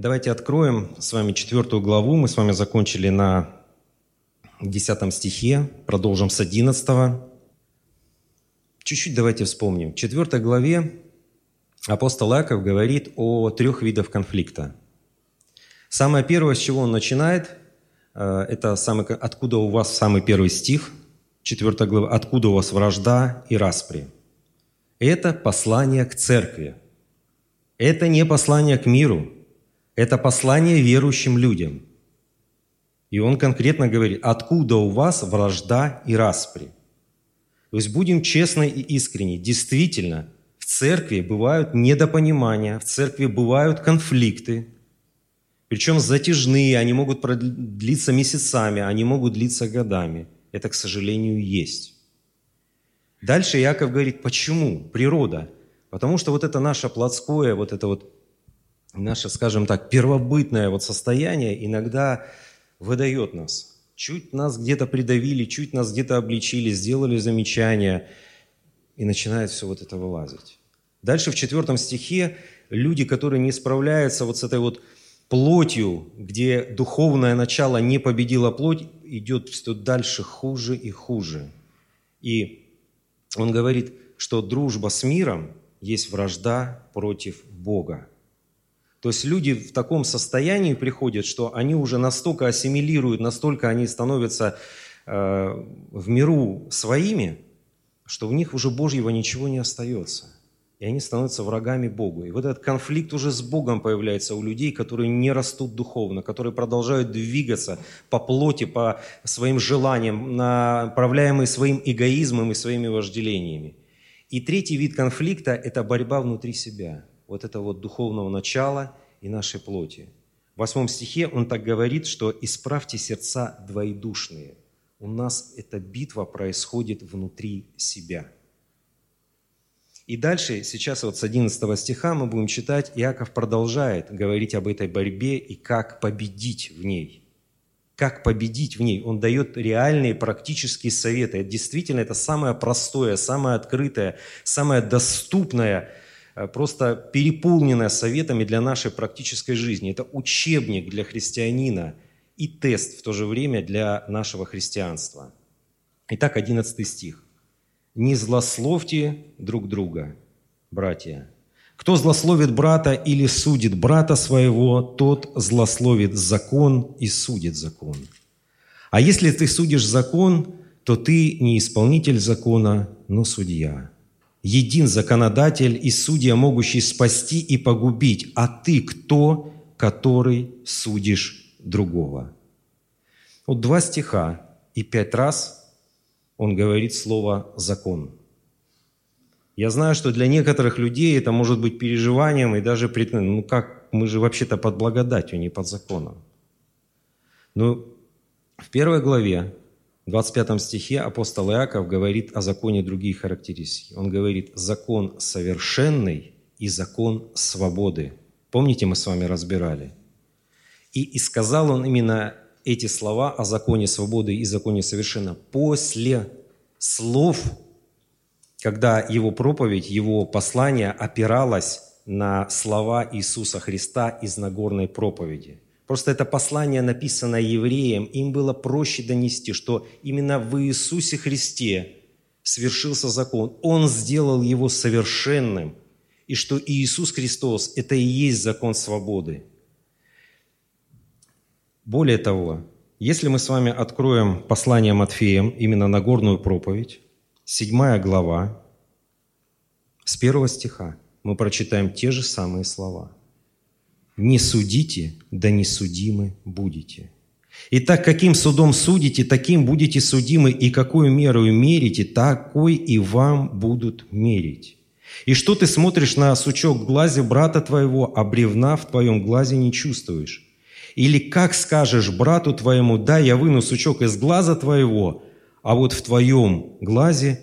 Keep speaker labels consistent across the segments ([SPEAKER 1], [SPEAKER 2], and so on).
[SPEAKER 1] Давайте откроем с вами четвертую главу. Мы с вами закончили на десятом стихе, продолжим с одиннадцатого. Чуть-чуть давайте вспомним. В четвертой главе апостол Иаков говорит о трех видах конфликта. Самое первое, с чего он начинает, э, это самый, откуда у вас самый первый стих, четвертая глава, откуда у вас вражда и распри. Это послание к церкви. Это не послание к миру, это послание верующим людям. И он конкретно говорит, откуда у вас вражда и распри. То есть будем честны и искренни. Действительно, в церкви бывают недопонимания, в церкви бывают конфликты, причем затяжные, они могут длиться месяцами, они могут длиться годами. Это, к сожалению, есть. Дальше Яков говорит, почему? Природа. Потому что вот это наше плотское, вот это вот наше, скажем так, первобытное вот состояние иногда выдает нас. Чуть нас где-то придавили, чуть нас где-то обличили, сделали замечания, и начинает все вот это вылазить. Дальше в четвертом стихе люди, которые не справляются вот с этой вот плотью, где духовное начало не победило плоть, идет все дальше хуже и хуже. И он говорит, что дружба с миром есть вражда против Бога. То есть люди в таком состоянии приходят, что они уже настолько ассимилируют, настолько они становятся э, в миру своими, что в них уже Божьего ничего не остается и они становятся врагами Богу. И вот этот конфликт уже с Богом появляется у людей, которые не растут духовно, которые продолжают двигаться по плоти, по своим желаниям, направляемые своим эгоизмом и своими вожделениями. И третий вид конфликта – это борьба внутри себя, вот это вот духовного начала и нашей плоти. В восьмом стихе он так говорит, что «исправьте сердца двоедушные». У нас эта битва происходит внутри себя – и дальше, сейчас вот с 11 стиха мы будем читать, Иаков продолжает говорить об этой борьбе и как победить в ней. Как победить в ней. Он дает реальные практические советы. Это действительно это самое простое, самое открытое, самое доступное, просто переполненное советами для нашей практической жизни. Это учебник для христианина и тест в то же время для нашего христианства. Итак, 11 стих. Не злословьте друг друга, братья. Кто злословит брата или судит брата своего, тот злословит закон и судит закон. А если ты судишь закон, то ты не исполнитель закона, но судья. Един законодатель и судья, могущий спасти и погубить, а ты кто, который судишь другого? Вот два стиха и пять раз он говорит слово «закон». Я знаю, что для некоторых людей это может быть переживанием и даже, ну как, мы же вообще-то под благодатью, не под законом. Но в первой главе, 25 стихе апостол Иаков говорит о законе другие характеристики. Он говорит «закон совершенный и закон свободы». Помните, мы с вами разбирали? И, и сказал он именно эти слова о законе свободы и законе совершенно после слов, когда его проповедь, его послание опиралось на слова Иисуса Христа из Нагорной проповеди. Просто это послание написано евреям, им было проще донести, что именно в Иисусе Христе свершился закон. Он сделал его совершенным, и что Иисус Христос – это и есть закон свободы. Более того, если мы с вами откроем послание Матфеем, именно Нагорную проповедь, седьмая глава, с первого стиха, мы прочитаем те же самые слова. «Не судите, да не судимы будете». Итак, каким судом судите, таким будете судимы, и какую меру мерите, такой и вам будут мерить. И что ты смотришь на сучок в глазе брата твоего, а бревна в твоем глазе не чувствуешь? Или как скажешь брату твоему, да, я выну сучок из глаза твоего, а вот в твоем глазе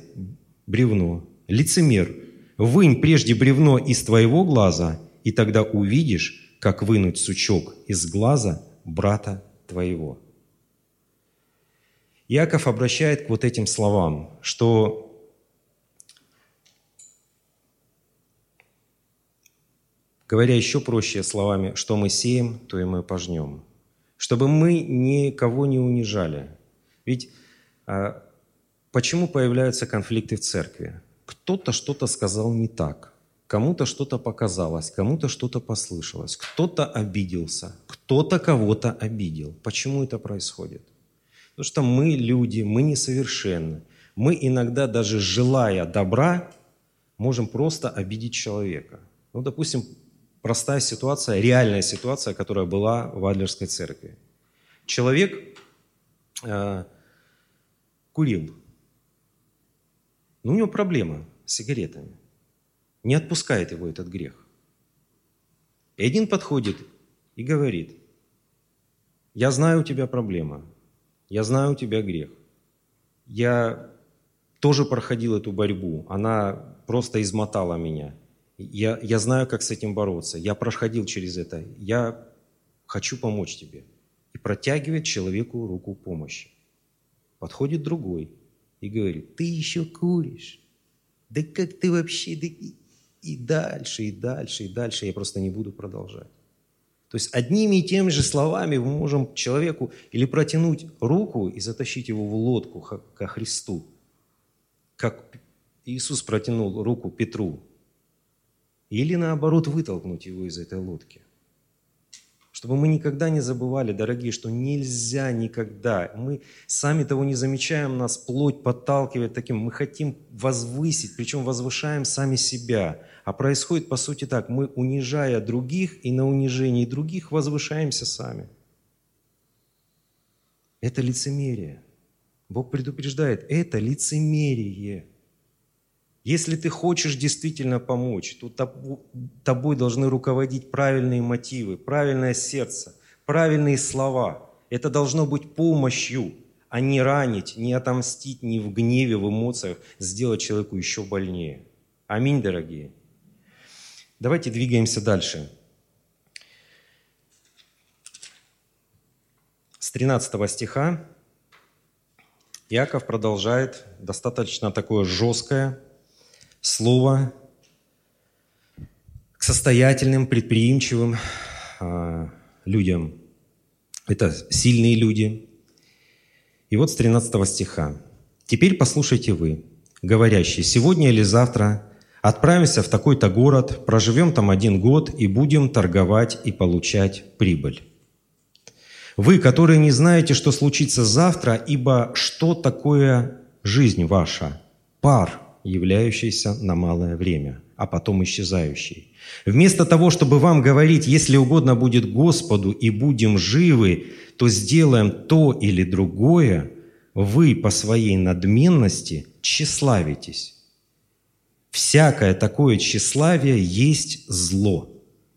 [SPEAKER 1] бревно. Лицемер, вынь прежде бревно из твоего глаза, и тогда увидишь, как вынуть сучок из глаза брата твоего. Иаков обращает к вот этим словам, что Говоря еще проще словами, что мы сеем, то и мы пожнем. Чтобы мы никого не унижали. Ведь а, почему появляются конфликты в церкви? Кто-то что-то сказал не так, кому-то что-то показалось, кому-то что-то послышалось, кто-то обиделся, кто-то кого-то обидел. Почему это происходит? Потому что мы люди, мы несовершенны. Мы иногда даже желая добра, можем просто обидеть человека. Ну, допустим, простая ситуация, реальная ситуация, которая была в Адлерской церкви. Человек э, курил. Но у него проблема с сигаретами. Не отпускает его этот грех. И один подходит и говорит, я знаю у тебя проблема, я знаю у тебя грех. Я тоже проходил эту борьбу, она просто измотала меня – я, я знаю, как с этим бороться. Я проходил через это. Я хочу помочь тебе. И протягивает человеку руку помощи. Подходит другой и говорит, ты еще куришь? Да как ты вообще? Да и, дальше, и дальше, и дальше. Я просто не буду продолжать. То есть одними и теми же словами мы можем человеку или протянуть руку и затащить его в лодку ко Христу, как Иисус протянул руку Петру или наоборот вытолкнуть его из этой лодки. Чтобы мы никогда не забывали, дорогие, что нельзя никогда. Мы сами того не замечаем, нас плоть подталкивает таким. Мы хотим возвысить, причем возвышаем сами себя. А происходит по сути так. Мы, унижая других и на унижении других, возвышаемся сами. Это лицемерие. Бог предупреждает, это лицемерие. Если ты хочешь действительно помочь, то тобой должны руководить правильные мотивы, правильное сердце, правильные слова. Это должно быть помощью, а не ранить, не отомстить, не в гневе, в эмоциях сделать человеку еще больнее. Аминь, дорогие. Давайте двигаемся дальше. С 13 стиха Иаков продолжает достаточно такое жесткое слово к состоятельным, предприимчивым э, людям. Это сильные люди. И вот с 13 стиха. «Теперь послушайте вы, говорящие, сегодня или завтра отправимся в такой-то город, проживем там один год и будем торговать и получать прибыль. Вы, которые не знаете, что случится завтра, ибо что такое жизнь ваша? Пар – являющийся на малое время, а потом исчезающий. Вместо того, чтобы вам говорить, если угодно будет Господу и будем живы, то сделаем то или другое, вы по своей надменности тщеславитесь. Всякое такое тщеславие есть зло.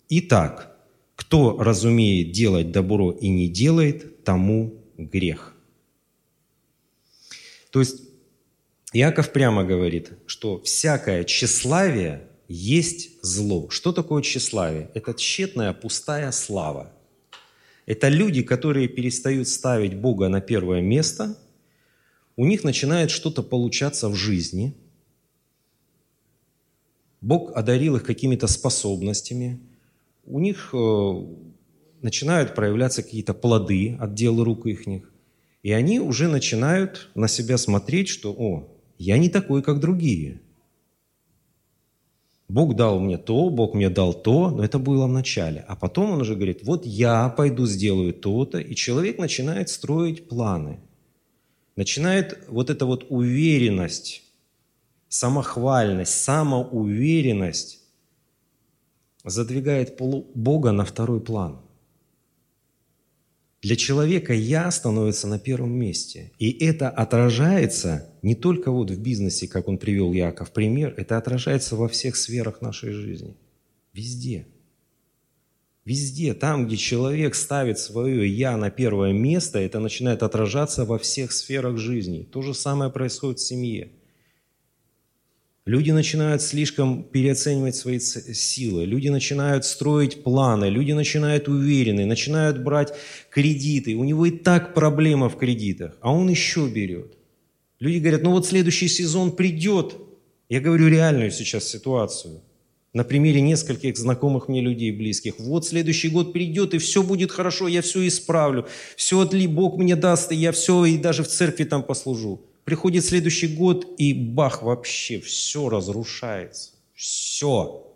[SPEAKER 1] Итак, кто разумеет делать добро и не делает, тому грех. То есть Иаков прямо говорит, что всякое тщеславие есть зло. Что такое тщеславие? Это тщетная, пустая слава. Это люди, которые перестают ставить Бога на первое место, у них начинает что-то получаться в жизни. Бог одарил их какими-то способностями, у них э, начинают проявляться какие-то плоды от дел рук их. И они уже начинают на себя смотреть, что, о, я не такой, как другие. Бог дал мне то, Бог мне дал то, но это было в начале. А потом он уже говорит, вот я пойду сделаю то-то, и человек начинает строить планы. Начинает вот эта вот уверенность, самохвальность, самоуверенность задвигает Бога на второй план – для человека «я» становится на первом месте. И это отражается не только вот в бизнесе, как он привел Яков пример, это отражается во всех сферах нашей жизни. Везде. Везде, там, где человек ставит свое «я» на первое место, это начинает отражаться во всех сферах жизни. То же самое происходит в семье – Люди начинают слишком переоценивать свои силы, люди начинают строить планы, люди начинают уверены, начинают брать кредиты. У него и так проблема в кредитах, а он еще берет. Люди говорят, ну вот следующий сезон придет. Я говорю реальную сейчас ситуацию. на примере нескольких знакомых мне людей близких. Вот следующий год придет, и все будет хорошо, я все исправлю. Все отли Бог мне даст, и я все, и даже в церкви там послужу. Приходит следующий год, и бах, вообще все разрушается. Все.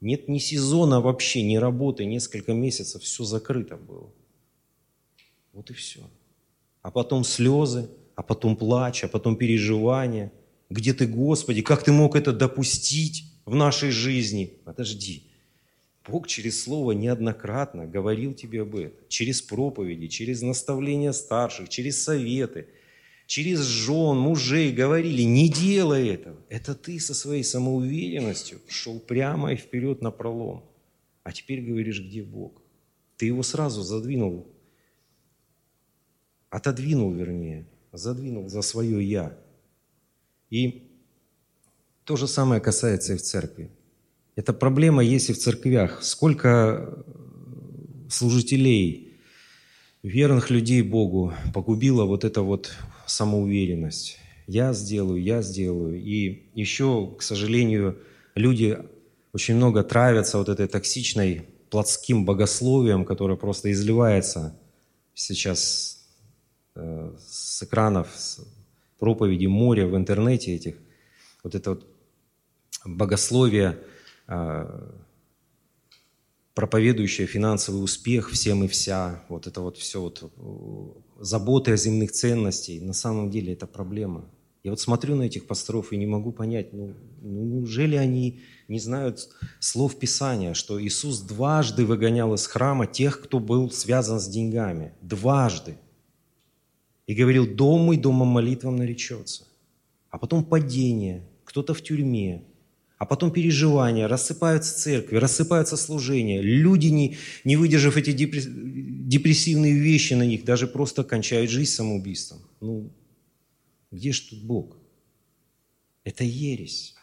[SPEAKER 1] Нет ни сезона вообще, ни работы, несколько месяцев, все закрыто было. Вот и все. А потом слезы, а потом плач, а потом переживания. Где ты, Господи, как ты мог это допустить? в нашей жизни. Подожди. Бог через Слово неоднократно говорил тебе об этом. Через проповеди, через наставления старших, через советы, через жен, мужей говорили, не делай этого. Это ты со своей самоуверенностью шел прямо и вперед на пролом. А теперь говоришь, где Бог? Ты его сразу задвинул, отодвинул, вернее, задвинул за свое «я». И то же самое касается и в церкви. Эта проблема есть и в церквях. Сколько э, служителей, верных людей Богу погубила вот эта вот самоуверенность. Я сделаю, я сделаю. И еще, к сожалению, люди очень много травятся вот этой токсичной плотским богословием, которое просто изливается сейчас с экранов, с проповеди моря в интернете этих. Вот это вот богословие, а, проповедующее финансовый успех всем и вся, вот это вот все вот э, заботы о земных ценностях, на самом деле это проблема. Я вот смотрю на этих пасторов и не могу понять, ну, ну неужели они не знают слов Писания, что Иисус дважды выгонял из храма тех, кто был связан с деньгами. Дважды. И говорил, дом мой домом молитвам наречется. А потом падение, кто-то в тюрьме, а потом переживания, рассыпаются церкви, рассыпаются служения. Люди, не, не выдержав эти депрессивные вещи на них, даже просто кончают жизнь самоубийством. Ну, где же тут Бог? Это ересь.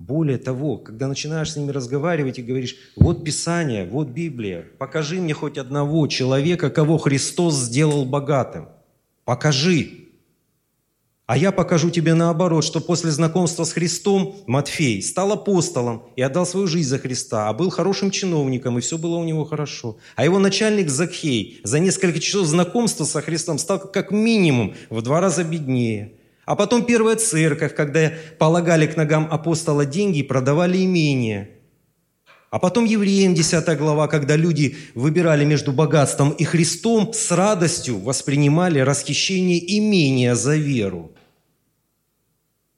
[SPEAKER 1] Более того, когда начинаешь с ними разговаривать и говоришь, вот Писание, вот Библия, покажи мне хоть одного человека, кого Христос сделал богатым. Покажи. А я покажу тебе наоборот, что после знакомства с Христом Матфей стал апостолом и отдал свою жизнь за Христа, а был хорошим чиновником, и все было у него хорошо. А его начальник Закхей за несколько часов знакомства со Христом стал как минимум в два раза беднее. А потом первая церковь, когда полагали к ногам апостола деньги и продавали имения. А потом евреям 10 глава, когда люди выбирали между богатством и Христом, с радостью воспринимали расхищение имения за веру.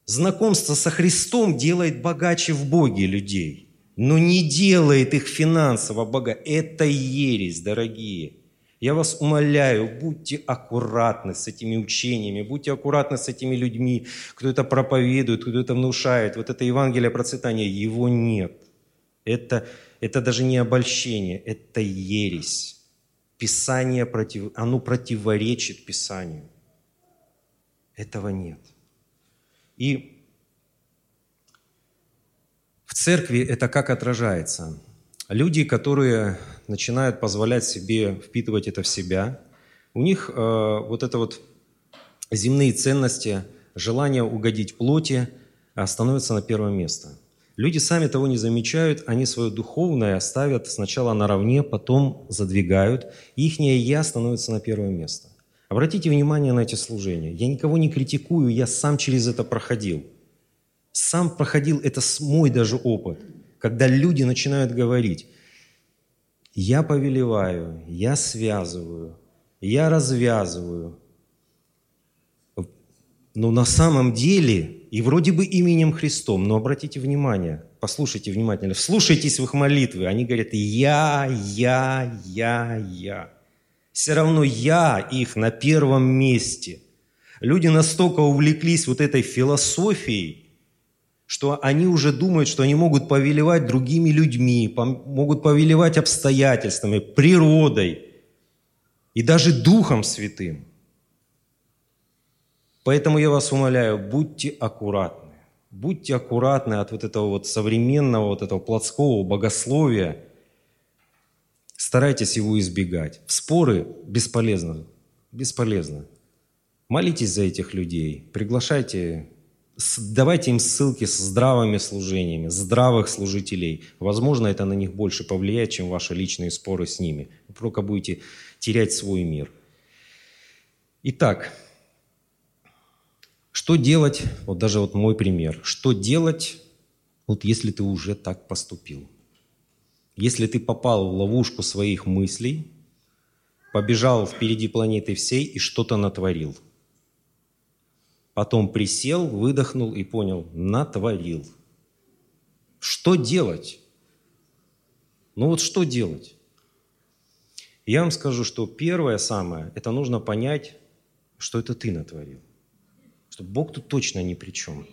[SPEAKER 1] Знакомство со Христом делает богаче в Боге людей, но не делает их финансово богаче. Это ересь, дорогие. Я вас умоляю, будьте аккуратны с этими учениями, будьте аккуратны с этими людьми, кто это проповедует, кто это внушает. Вот это Евангелие процветания, его нет. Это, это даже не обольщение, это ересь. Писание против, оно противоречит Писанию. Этого нет. И в церкви это как отражается? Люди, которые начинают позволять себе впитывать это в себя, у них э, вот это вот земные ценности, желание угодить плоти э, становятся на первое место. Люди сами того не замечают, они свое духовное ставят сначала наравне, потом задвигают, и их «я» становится на первое место. Обратите внимание на эти служения. Я никого не критикую, я сам через это проходил. Сам проходил, это мой даже опыт, когда люди начинают говорить, я повелеваю, я связываю, я развязываю. Но на самом деле, и вроде бы именем Христом, но обратите внимание, послушайте внимательно, вслушайтесь в их молитвы. Они говорят «Я, я, я, я» все равно я их на первом месте. Люди настолько увлеклись вот этой философией, что они уже думают, что они могут повелевать другими людьми, могут повелевать обстоятельствами, природой и даже Духом Святым. Поэтому я вас умоляю, будьте аккуратны. Будьте аккуратны от вот этого вот современного, вот этого плотского богословия – Старайтесь его избегать. В споры бесполезно. Бесполезно. Молитесь за этих людей, приглашайте давайте им ссылки с здравыми служениями, здравых служителей. Возможно, это на них больше повлияет, чем ваши личные споры с ними. Вы только будете терять свой мир. Итак, что делать, вот даже вот мой пример, что делать, вот если ты уже так поступил? Если ты попал в ловушку своих мыслей, побежал впереди планеты всей и что-то натворил – Потом присел, выдохнул и понял, натворил. Что делать? Ну вот что делать? Я вам скажу, что первое самое, это нужно понять, что это ты натворил. Что Бог тут точно ни при чем.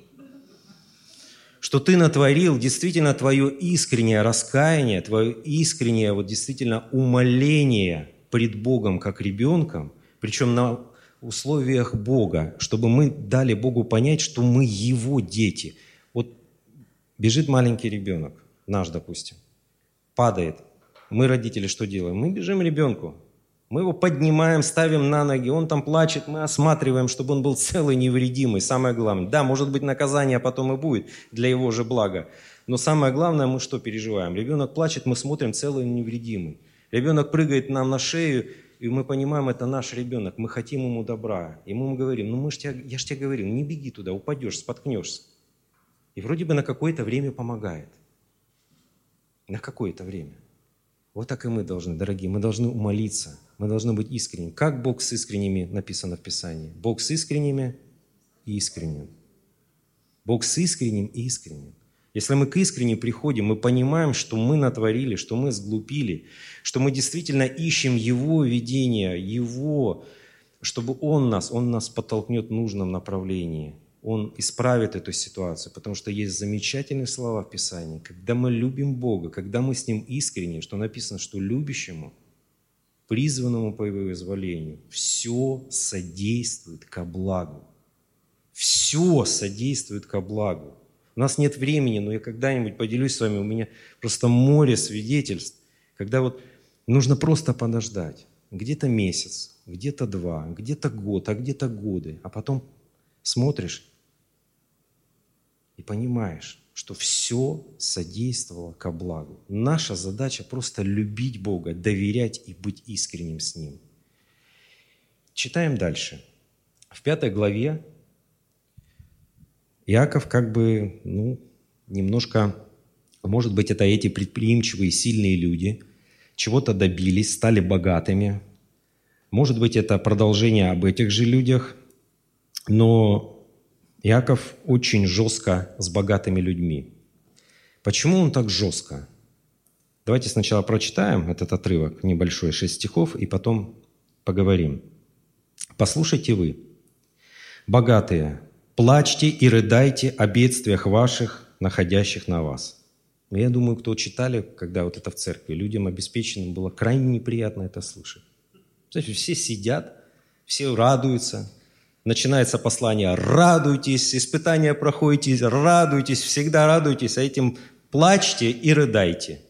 [SPEAKER 1] Что ты натворил действительно твое искреннее раскаяние, твое искреннее вот действительно умоление пред Богом как ребенком, причем на условиях Бога, чтобы мы дали Богу понять, что мы Его дети. Вот бежит маленький ребенок, наш, допустим, падает. Мы, родители, что делаем? Мы бежим ребенку. Мы его поднимаем, ставим на ноги, он там плачет, мы осматриваем, чтобы он был целый, невредимый. Самое главное. Да, может быть, наказание потом и будет для его же блага. Но самое главное, мы что переживаем? Ребенок плачет, мы смотрим целый, невредимый. Ребенок прыгает нам на шею, и мы понимаем, это наш ребенок, мы хотим ему добра. Ему мы говорим, ну мы ж тебя, я же тебе говорил, не беги туда, упадешь, споткнешься. И вроде бы на какое-то время помогает. На какое-то время. Вот так и мы должны, дорогие, мы должны умолиться, мы должны быть искренними. Как Бог с искренними написано в Писании? Бог с искренними и искренним. Бог с искренним и искренним. Если мы к искренне приходим, мы понимаем, что мы натворили, что мы сглупили, что мы действительно ищем Его видение, Его, чтобы Он нас, Он нас подтолкнет в нужном направлении. Он исправит эту ситуацию, потому что есть замечательные слова в Писании. Когда мы любим Бога, когда мы с Ним искренне, что написано, что любящему, призванному по Его изволению, все содействует ко благу. Все содействует ко благу. У нас нет времени, но я когда-нибудь поделюсь с вами, у меня просто море свидетельств, когда вот нужно просто подождать. Где-то месяц, где-то два, где-то год, а где-то годы. А потом смотришь и понимаешь, что все содействовало ко благу. Наша задача просто любить Бога, доверять и быть искренним с Ним. Читаем дальше. В пятой главе Иаков как бы, ну, немножко, может быть, это эти предприимчивые, сильные люди, чего-то добились, стали богатыми. Может быть, это продолжение об этих же людях, но Иаков очень жестко с богатыми людьми. Почему он так жестко? Давайте сначала прочитаем этот отрывок, небольшой, шесть стихов, и потом поговорим. «Послушайте вы, богатые, плачьте и рыдайте о бедствиях ваших, находящих на вас. Я думаю, кто читали, когда вот это в церкви, людям обеспеченным было крайне неприятно это слышать. Знаете, все сидят, все радуются. Начинается послание «Радуйтесь», испытания проходите, радуйтесь, всегда радуйтесь, а этим плачьте и рыдайте.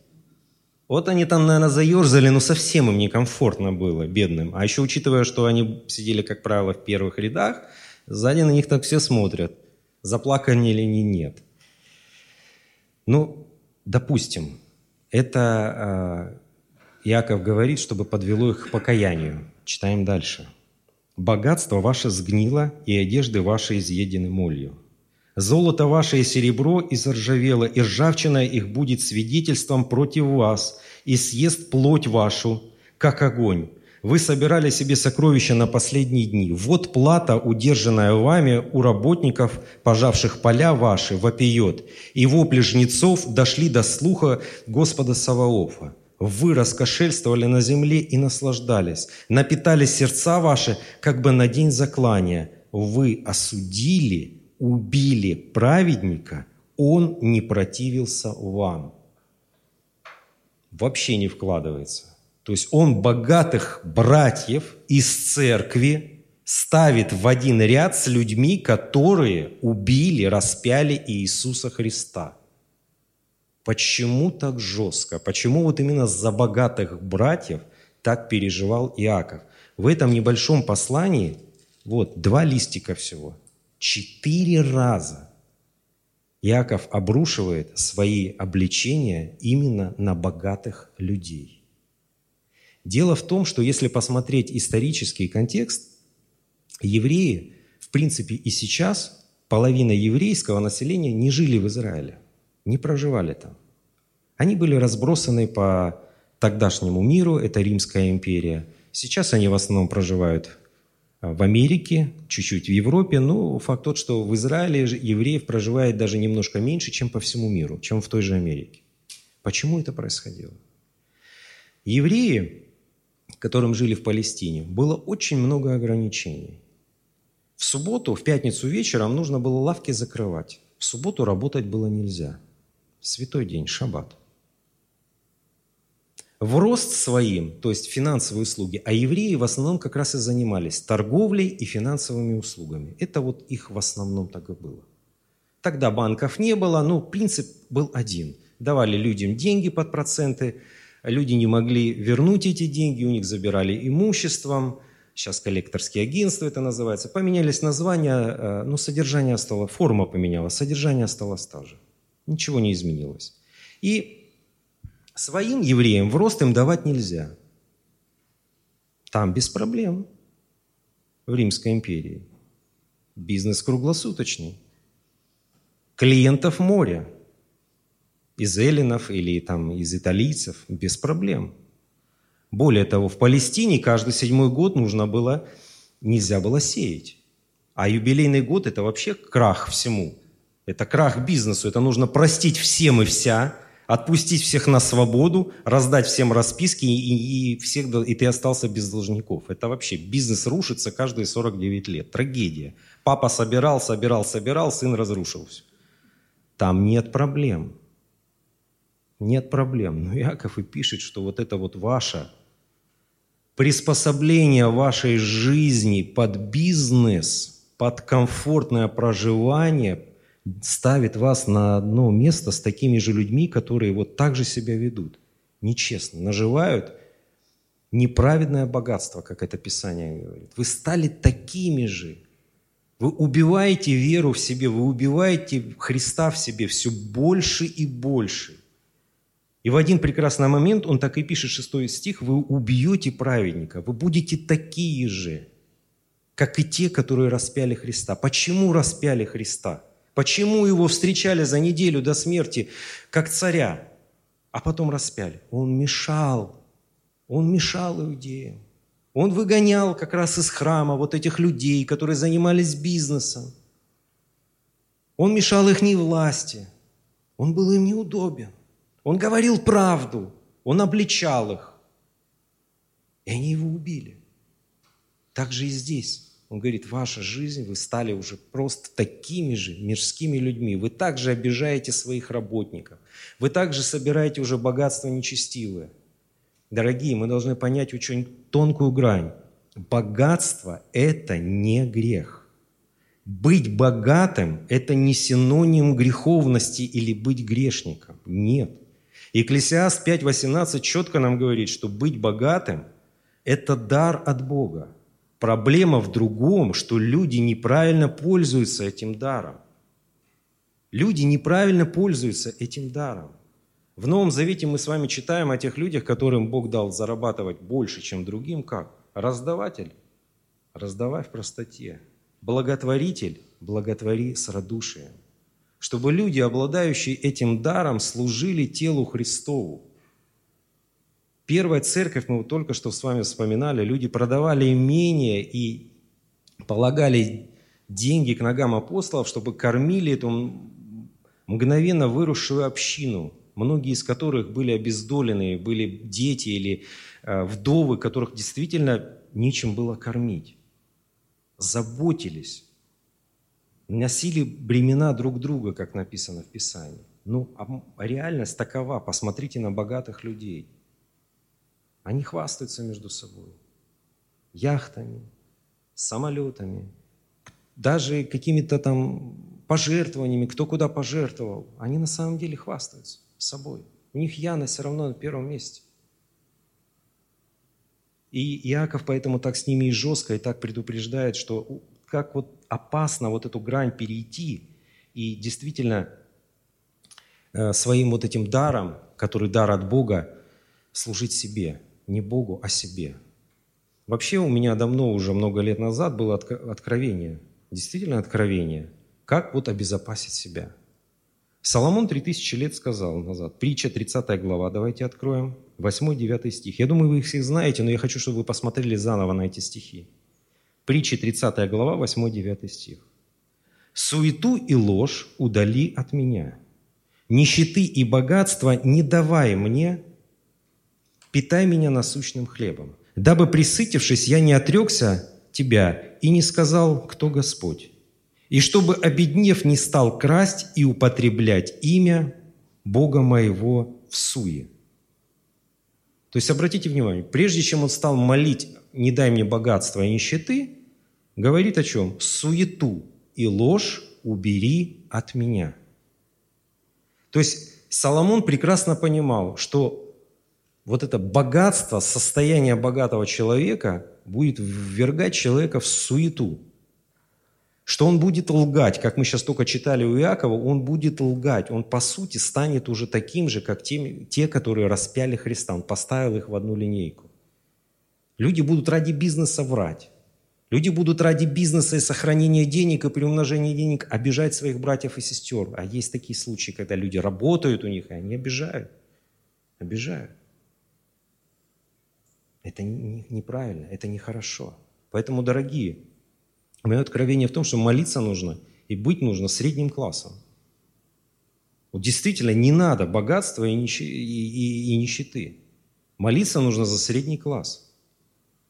[SPEAKER 1] Вот они там, наверное, заерзали, но совсем им некомфортно было, бедным. А еще учитывая, что они сидели, как правило, в первых рядах – Сзади на них так все смотрят, заплакали или не нет. Ну, допустим, это э, Иаков говорит, чтобы подвело их к покаянию. Читаем дальше. «Богатство ваше сгнило, и одежды ваши изъедены молью. Золото ваше и серебро изржавело, и ржавчина их будет свидетельством против вас, и съест плоть вашу, как огонь, вы собирали себе сокровища на последние дни. Вот плата, удержанная вами у работников, пожавших поля ваши, вопиет. И вопли жнецов дошли до слуха Господа Саваофа. Вы раскошельствовали на земле и наслаждались, напитали сердца ваши, как бы на день заклания. Вы осудили, убили праведника, он не противился вам. Вообще не вкладывается. То есть он богатых братьев из церкви ставит в один ряд с людьми, которые убили, распяли Иисуса Христа. Почему так жестко? Почему вот именно за богатых братьев так переживал Иаков? В этом небольшом послании, вот, два листика всего, четыре раза Иаков обрушивает свои обличения именно на богатых людей. Дело в том, что если посмотреть исторический контекст, евреи, в принципе, и сейчас половина еврейского населения не жили в Израиле, не проживали там. Они были разбросаны по тогдашнему миру, это Римская империя. Сейчас они в основном проживают а, в Америке, чуть-чуть в Европе, но факт тот, что в Израиле евреев проживает даже немножко меньше, чем по всему миру, чем в той же Америке. Почему это происходило? Евреи, которым жили в Палестине, было очень много ограничений. В субботу, в пятницу вечером нужно было лавки закрывать. В субботу работать было нельзя. Святой день, шаббат в рост своим, то есть финансовые услуги, а евреи в основном как раз и занимались торговлей и финансовыми услугами. Это вот их в основном так и было. Тогда банков не было, но принцип был один. Давали людям деньги под проценты, люди не могли вернуть эти деньги, у них забирали имуществом, сейчас коллекторские агентства это называется, поменялись названия, э, но содержание осталось, форма поменялась, содержание осталось та же. Ничего не изменилось. И Своим евреям в рост им давать нельзя. Там без проблем. В Римской империи. Бизнес круглосуточный. Клиентов море. Из эллинов или там из италийцев без проблем. Более того, в Палестине каждый седьмой год нужно было, нельзя было сеять. А юбилейный год – это вообще крах всему. Это крах бизнесу. Это нужно простить всем и вся – отпустить всех на свободу, раздать всем расписки, и, и, всех, и ты остался без должников. Это вообще бизнес рушится каждые 49 лет. Трагедия. Папа собирал, собирал, собирал, сын разрушился. Там нет проблем. Нет проблем. Но Яков и пишет, что вот это вот ваше приспособление вашей жизни под бизнес, под комфортное проживание – ставит вас на одно место с такими же людьми, которые вот так же себя ведут. Нечестно. Наживают неправедное богатство, как это Писание говорит. Вы стали такими же. Вы убиваете веру в себе, вы убиваете Христа в себе все больше и больше. И в один прекрасный момент, он так и пишет, шестой стих, вы убьете праведника, вы будете такие же, как и те, которые распяли Христа. Почему распяли Христа? Почему его встречали за неделю до смерти как царя, а потом распяли? Он мешал. Он мешал иудеям. Он выгонял как раз из храма вот этих людей, которые занимались бизнесом. Он мешал их не власти. Он был им неудобен. Он говорил правду. Он обличал их. И они его убили. Так же и здесь. Он говорит, ваша жизнь, вы стали уже просто такими же мирскими людьми. Вы также обижаете своих работников. Вы также собираете уже богатство нечестивое. Дорогие, мы должны понять очень тонкую грань. Богатство – это не грех. Быть богатым – это не синоним греховности или быть грешником. Нет. Екклесиаст 5.18 четко нам говорит, что быть богатым – это дар от Бога. Проблема в другом, что люди неправильно пользуются этим даром. Люди неправильно пользуются этим даром. В Новом Завете мы с вами читаем о тех людях, которым Бог дал зарабатывать больше, чем другим. Как? Раздаватель. Раздавай в простоте. Благотворитель. Благотвори с радушием. Чтобы люди, обладающие этим даром, служили телу Христову. Первая церковь, мы вот только что с вами вспоминали, люди продавали имения и полагали деньги к ногам апостолов, чтобы кормили эту мгновенно выросшую общину, многие из которых были обездоленные, были дети или э, вдовы, которых действительно нечем было кормить. Заботились, носили бремена друг друга, как написано в Писании. Ну, а реальность такова. Посмотрите на богатых людей – они хвастаются между собой яхтами, самолетами, даже какими-то там пожертвованиями, кто куда пожертвовал. Они на самом деле хвастаются собой. У них Яна все равно на первом месте. И Иаков поэтому так с ними и жестко, и так предупреждает, что как вот опасно вот эту грань перейти и действительно э, своим вот этим даром, который дар от Бога, служить себе. Не Богу, а себе. Вообще у меня давно, уже много лет назад, было откровение, действительно откровение, как вот обезопасить себя. Соломон 3000 лет сказал назад, притча 30 глава, давайте откроем, 8-9 стих. Я думаю, вы их всех знаете, но я хочу, чтобы вы посмотрели заново на эти стихи. Притча 30 глава, 8-9 стих. «Суету и ложь удали от меня, нищеты и богатства не давай мне, питай меня насущным хлебом, дабы, присытившись, я не отрекся тебя и не сказал, кто Господь, и чтобы, обеднев, не стал красть и употреблять имя Бога моего в суе». То есть обратите внимание, прежде чем он стал молить «не дай мне богатства и нищеты», говорит о чем? «Суету и ложь убери от меня». То есть Соломон прекрасно понимал, что вот это богатство, состояние богатого человека будет ввергать человека в суету. Что он будет лгать, как мы сейчас только читали у Иакова, он будет лгать. Он по сути станет уже таким же, как те, те которые распяли Христа. Он поставил их в одну линейку. Люди будут ради бизнеса врать. Люди будут ради бизнеса и сохранения денег и приумножения денег обижать своих братьев и сестер. А есть такие случаи, когда люди работают у них, и они обижают. Обижают. Это неправильно, это нехорошо. Поэтому, дорогие, мое откровение в том, что молиться нужно и быть нужно средним классом. Вот действительно не надо богатства и, нищ... и, и, и нищеты. Молиться нужно за средний класс –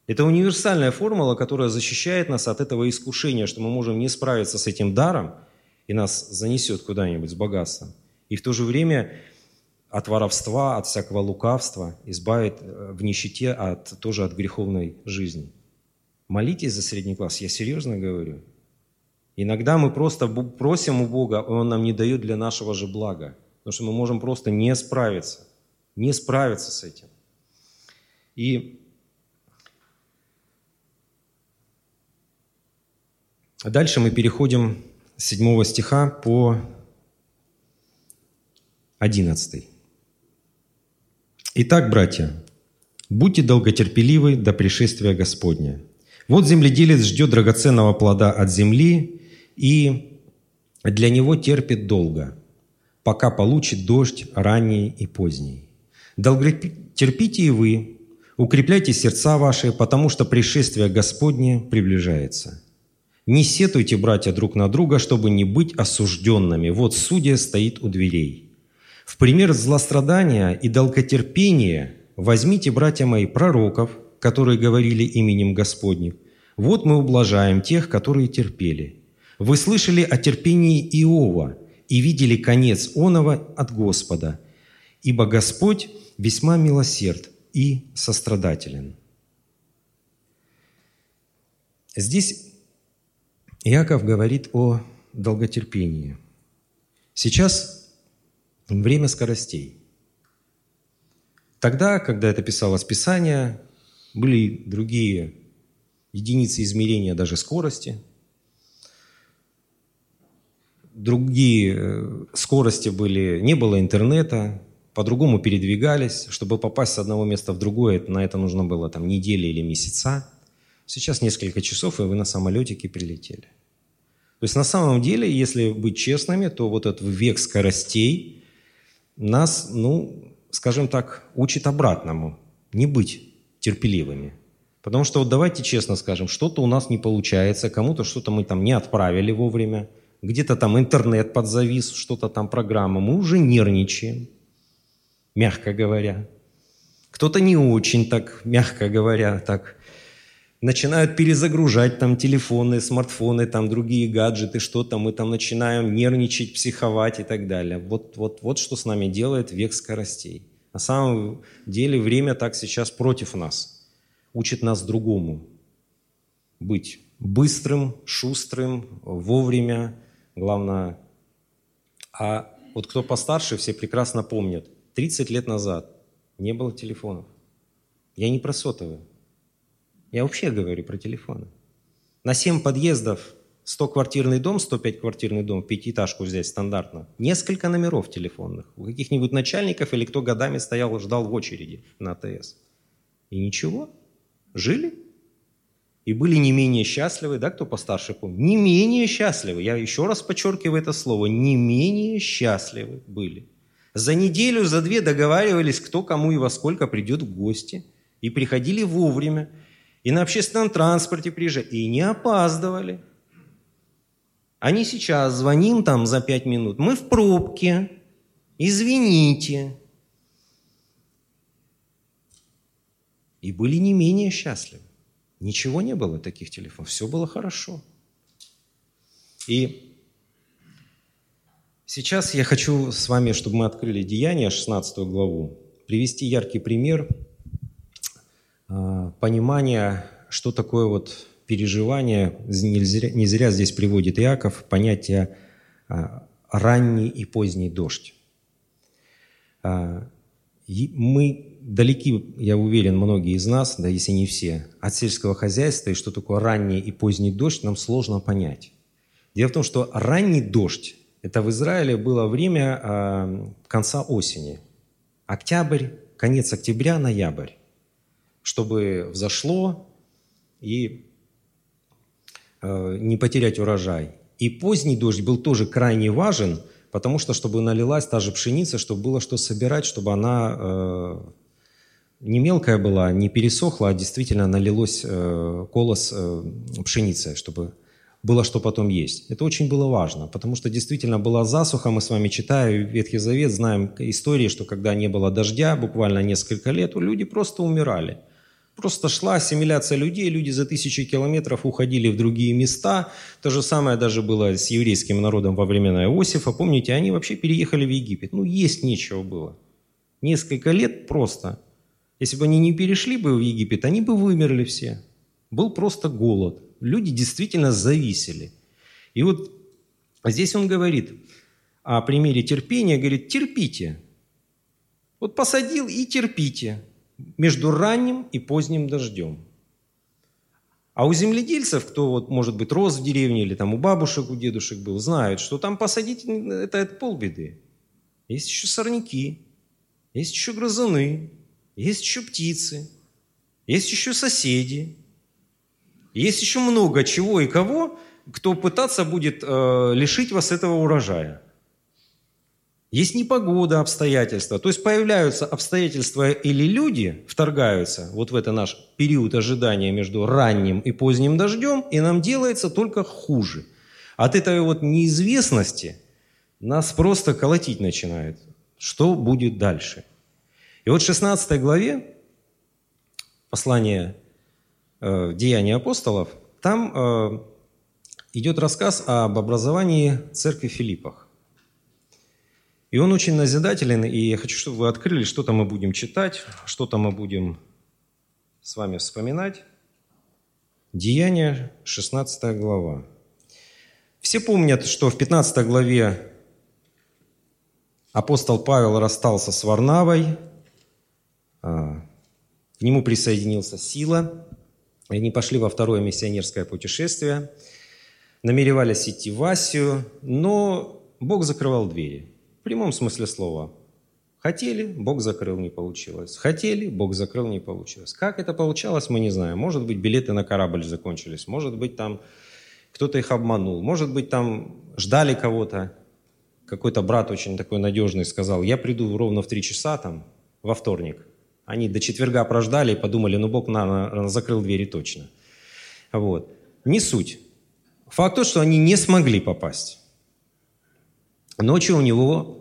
[SPEAKER 1] это универсальная формула, которая защищает нас от этого искушения, что мы можем не справиться с этим даром, и нас занесет куда-нибудь с богатством. И в то же время от воровства, от всякого лукавства избавит э, в нищете от, тоже от греховной жизни. Молитесь за средний класс, я серьезно говорю. Иногда мы просто просим у Бога, и Он нам не дает для нашего же блага, потому что мы можем просто не справиться, не справиться с этим. И дальше мы переходим с 7 стиха по 11. Итак, братья, будьте долготерпеливы до пришествия Господня. Вот земледелец ждет драгоценного плода от земли и для него терпит долго, пока получит дождь ранний и поздний. Долготерпите и вы, укрепляйте сердца ваши, потому что пришествие Господне приближается – не сетуйте, братья, друг на друга, чтобы не быть осужденными. Вот судья стоит у дверей. В пример злострадания и долготерпения возьмите, братья мои, пророков, которые говорили именем Господним. Вот мы ублажаем тех, которые терпели. Вы слышали о терпении Иова и видели конец оного от Господа, ибо Господь весьма милосерд и сострадателен. Здесь Иаков говорит о долготерпении. Сейчас время скоростей. Тогда, когда это писалось Писание, были другие единицы измерения даже скорости. Другие э, скорости были, не было интернета, по-другому передвигались. Чтобы попасть с одного места в другое, на это нужно было там недели или месяца. Сейчас несколько часов, и вы на самолетике прилетели. То есть на самом деле, если быть честными, то вот этот век скоростей нас, ну, скажем так, учит обратному, не быть терпеливыми. Потому что вот давайте честно скажем, что-то у нас не получается, кому-то что-то мы там не отправили вовремя, где-то там интернет подзавис, что-то там программа, мы уже нервничаем, мягко говоря. Кто-то не очень так, мягко говоря, так начинают перезагружать там телефоны, смартфоны, там другие гаджеты, что там, мы там начинаем нервничать, психовать и так далее. Вот, вот, вот что с нами делает век скоростей. На самом деле время так сейчас против нас, учит нас другому. Быть быстрым, шустрым, вовремя, главное. А вот кто постарше, все прекрасно помнят, 30 лет назад не было телефонов. Я не про сотовые. Я вообще говорю про телефоны. На семь подъездов 100-квартирный дом, 105-квартирный дом, пятиэтажку взять стандартно, несколько номеров телефонных у каких-нибудь начальников или кто годами стоял, ждал в очереди на АТС. И ничего, жили. И были не менее счастливы, да, кто постарше помнит? Не менее счастливы, я еще раз подчеркиваю это слово, не менее счастливы были. За неделю, за две договаривались, кто кому и во сколько придет в гости. И приходили вовремя. И на общественном транспорте приезжали. И не опаздывали. Не сейчас звоним там за пять минут. Мы в пробке. Извините. И были не менее счастливы. Ничего не было таких телефонов. Все было хорошо. И сейчас я хочу с вами, чтобы мы открыли Деяния, 16 главу, привести яркий пример а, понимания, что такое вот переживание, не зря, не зря здесь приводит Иаков понятие а, ранний и поздний дождь. А, мы далеки, я уверен, многие из нас, да если не все, от сельского хозяйства, и что такое ранний и поздний дождь, нам сложно понять. Дело в том, что ранний дождь, это в Израиле было время э, конца осени. Октябрь, конец октября, ноябрь. Чтобы взошло и Э, не потерять урожай. И поздний дождь был тоже крайне важен, потому что, чтобы налилась та же пшеница, чтобы было что собирать, чтобы она э, не мелкая была, не пересохла, а действительно налилось э, колос э, пшеницы, чтобы было что потом есть. Это очень было важно, потому что действительно была засуха, мы с вами читаем Ветхий Завет, знаем истории, что когда не было дождя, буквально несколько лет, люди просто умирали. Просто шла ассимиляция людей, люди за тысячи километров уходили в другие места. То же самое даже было с еврейским народом во времена Иосифа. Помните, они вообще переехали в Египет. Ну, есть нечего было. Несколько лет просто. Если бы они не перешли бы в Египет, они бы вымерли все. Был просто голод. Люди действительно зависели. И вот здесь он говорит о примере терпения, говорит, терпите. Вот посадил и терпите между ранним и поздним дождем. А у земледельцев, кто вот, может быть, рос в деревне или там у бабушек, у дедушек был, знают, что там посадить это, это полбеды. Есть еще сорняки, есть еще грызуны, есть еще птицы, есть еще соседи, есть еще много чего и кого, кто пытаться будет э, лишить вас этого урожая. Есть непогода, обстоятельства. То есть появляются обстоятельства или люди вторгаются вот в это наш период ожидания между ранним и поздним дождем, и нам делается только хуже. От этой вот неизвестности нас просто колотить начинает. Что будет дальше? И вот в 16 главе послания э, Деяния апостолов, там э, идет рассказ об образовании церкви Филиппах. И он очень назидателен, и я хочу, чтобы вы открыли, что-то мы будем читать, что-то мы будем с вами вспоминать. Деяние, 16 глава. Все помнят, что в 15 главе апостол Павел расстался с Варнавой, а, к нему присоединился Сила, и они пошли во второе миссионерское путешествие, намеревались идти в Асию, но Бог закрывал двери – прямом смысле слова. Хотели, Бог закрыл, не получилось. Хотели, Бог закрыл, не получилось. Как это получалось, мы не знаем. Может быть, билеты на корабль закончились. Может быть, там кто-то их обманул. Может быть, там ждали кого-то. Какой-то брат очень такой надежный сказал, я приду ровно в три часа там, во вторник. Они до четверга прождали и подумали, ну Бог наверное, закрыл двери точно. Вот. Не суть. Факт тот, что они не смогли попасть. Ночью у него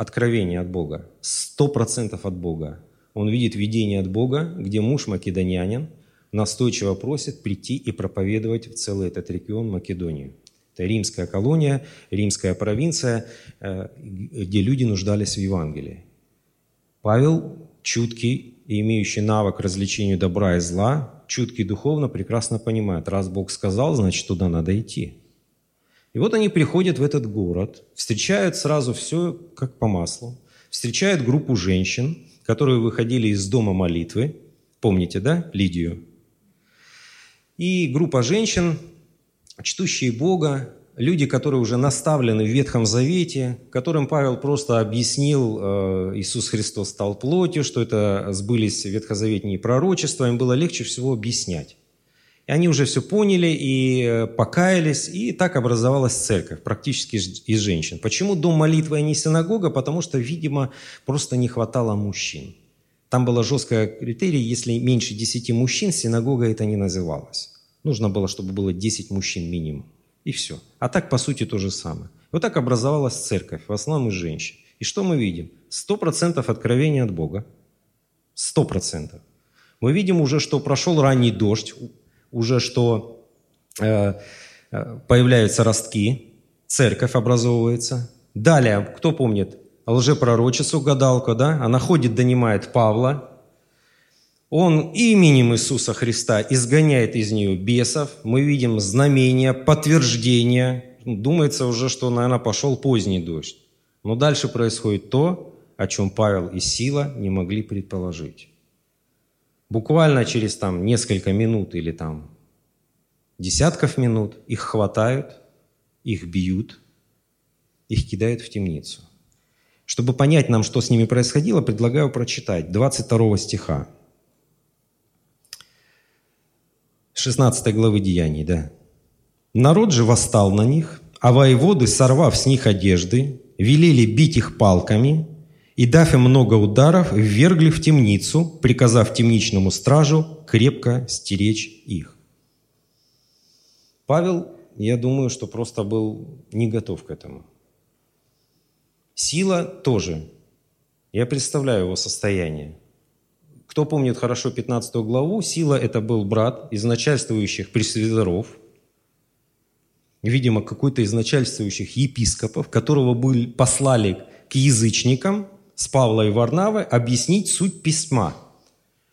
[SPEAKER 1] откровение от Бога, сто процентов от Бога. Он видит видение от Бога, где муж македонянин настойчиво просит прийти и проповедовать в целый этот регион Македонии. Это римская колония, римская провинция, э, где люди нуждались в Евангелии. Павел, чуткий и имеющий навык развлечению добра и зла, чуткий духовно, прекрасно понимает, раз Бог сказал, значит, туда надо идти. И вот они приходят в этот город, встречают сразу все как по маслу, встречают группу женщин, которые выходили из дома молитвы, помните, да, Лидию? И группа женщин чтущие Бога, люди, которые уже наставлены в Ветхом Завете, которым Павел просто объяснил, э, Иисус Христос стал плотью, что это сбылись ветхозаветные пророчества, им было легче всего объяснять. И они уже все поняли и э, покаялись, и так образовалась церковь, практически из женщин. Почему дом молитвы, а не синагога? Потому что, видимо, просто не хватало мужчин. Там было жесткое критерий, если меньше 10 мужчин, синагога это не называлось. Нужно было, чтобы было 10 мужчин минимум. И все. А так, по сути, то же самое. Вот так образовалась церковь, в основном из женщин. И что мы видим? Сто процентов откровения от Бога. Сто процентов. Мы видим уже, что прошел ранний дождь, уже что э, э, появляются ростки, церковь образовывается. Далее, кто помнит, лжепророчицу, гадалку, да? Она ходит, донимает Павла, он именем Иисуса Христа изгоняет из нее бесов. Мы видим знамения, подтверждения. Думается уже, что, наверное, пошел поздний дождь. Но дальше происходит то, о чем Павел и Сила не могли предположить. Буквально через там, несколько минут или там, десятков минут их хватают, их бьют, их кидают в темницу. Чтобы понять нам, что с ними происходило, предлагаю прочитать 22 стиха. 16 главы Деяний, да. «Народ же восстал на них, а воеводы, сорвав с них одежды, велели бить их палками, и, дав им много ударов, ввергли в темницу, приказав темничному стражу крепко стеречь их». Павел, я думаю, что просто был не готов к этому. Сила тоже. Я представляю его состояние. Кто помнит хорошо 15 главу, Сила – это был брат из начальствующих пресвитеров, видимо, какой-то из начальствующих епископов, которого были, послали к язычникам с Павла и Варнавы объяснить суть письма,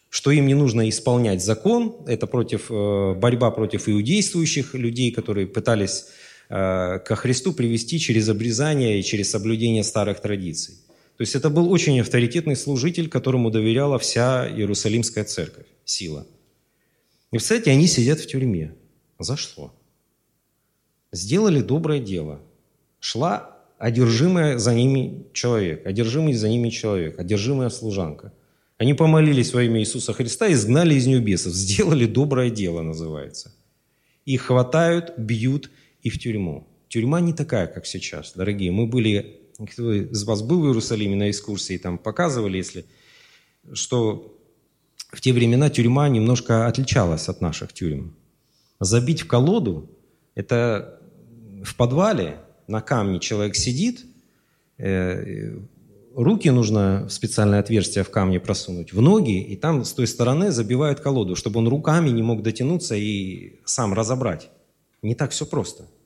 [SPEAKER 1] что им не нужно исполнять закон, это против, э, борьба против иудействующих людей, которые пытались э, ко Христу привести через обрезание и через соблюдение старых традиций. То есть это был очень авторитетный служитель, которому доверяла вся Иерусалимская церковь, сила. И, кстати, они сидят в тюрьме. За что? Сделали доброе дело. Шла одержимая за ними человек, одержимый за ними человек, одержимая служанка. Они помолились во имя Иисуса Христа и изгнали из нее бесов. Сделали доброе дело, называется. Их хватают, бьют и в тюрьму. Тюрьма не такая, как сейчас, дорогие. Мы были кто из вас был в Иерусалиме на экскурсии, там показывали, если, что в те времена тюрьма немножко отличалась от наших тюрем. Забить в колоду – это в подвале на камне человек сидит, э, руки нужно в специальное отверстие в камне просунуть, в ноги, и там с той стороны забивают колоду, чтобы он руками не мог дотянуться и сам разобрать. Не так все просто –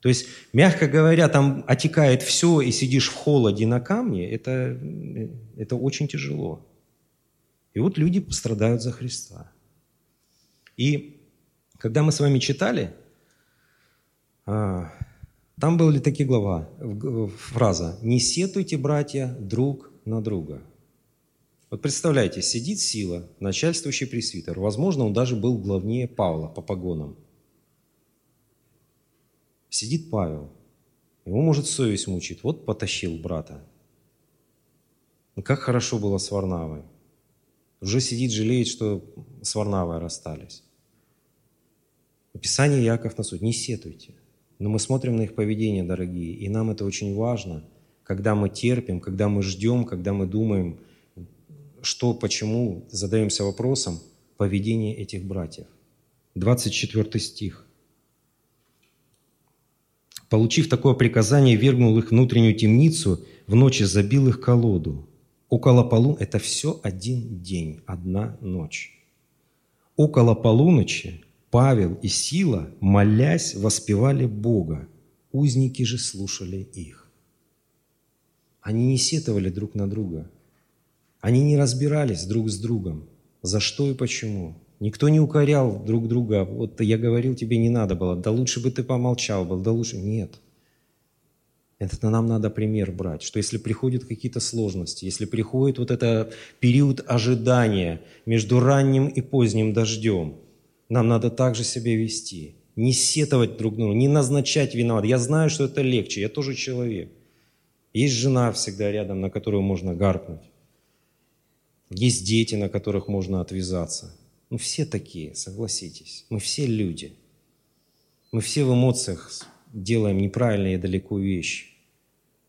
[SPEAKER 1] то есть, мягко говоря, там отекает все, и сидишь в холоде на камне, это, это очень тяжело. И вот люди страдают за Христа. И когда мы с вами читали, а, там были такие глава, фраза «Не сетуйте, братья, друг на друга». Вот представляете, сидит сила, начальствующий пресвитер. Возможно, он даже был главнее Павла по погонам – Сидит Павел. Его, может, совесть мучит. Вот потащил брата. Ну, как хорошо было с Варнавой. Уже сидит, жалеет, что с Варнавой расстались. Писание Яков на суд. Не сетуйте. Но мы смотрим на их поведение, дорогие, и нам это очень важно, когда мы терпим, когда мы ждем, когда мы думаем, что, почему, задаемся вопросом поведения этих братьев. 24 стих. Получив такое приказание, вергнул их внутреннюю темницу, в ночи забил их колоду. Около полу – это все один день, одна ночь. Около полуночи Павел и Сила, молясь, воспевали Бога. Узники же слушали их. Они не сетовали друг на друга. Они не разбирались друг с другом, за что и почему. Никто не укорял друг друга. Вот я говорил, тебе не надо было. Да лучше бы ты помолчал был. Да лучше. Нет. Это нам надо пример брать, что если приходят какие-то сложности, если приходит вот этот период ожидания между ранним и поздним дождем, нам надо также себя вести. не сетовать друг другу, не назначать виноват. Я знаю, что это легче, я тоже человек. Есть жена всегда рядом, на которую можно гаркнуть. Есть дети, на которых можно отвязаться. Ну, все такие, согласитесь. Мы все люди. Мы все в эмоциях делаем неправильные и далеко вещи.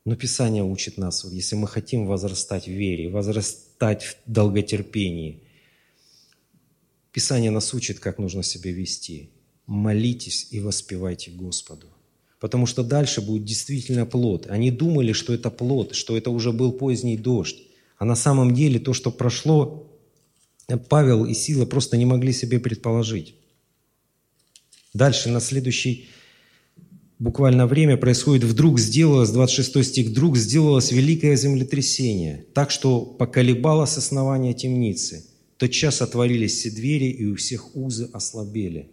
[SPEAKER 1] Но Писание учит нас, если мы хотим возрастать в вере, возрастать в долготерпении, Писание нас учит, как нужно себя вести. Молитесь и воспевайте Господу. Потому что дальше будет действительно плод. Они думали, что это плод, что это уже был поздний дождь. А на самом деле то, что прошло, Павел и Сила просто не могли себе предположить. Дальше, на следующий буквально время происходит «вдруг сделалось», 26 стих, «вдруг сделалось великое землетрясение, так что поколебалось основание темницы. Тот час отворились все двери, и у всех узы ослабели».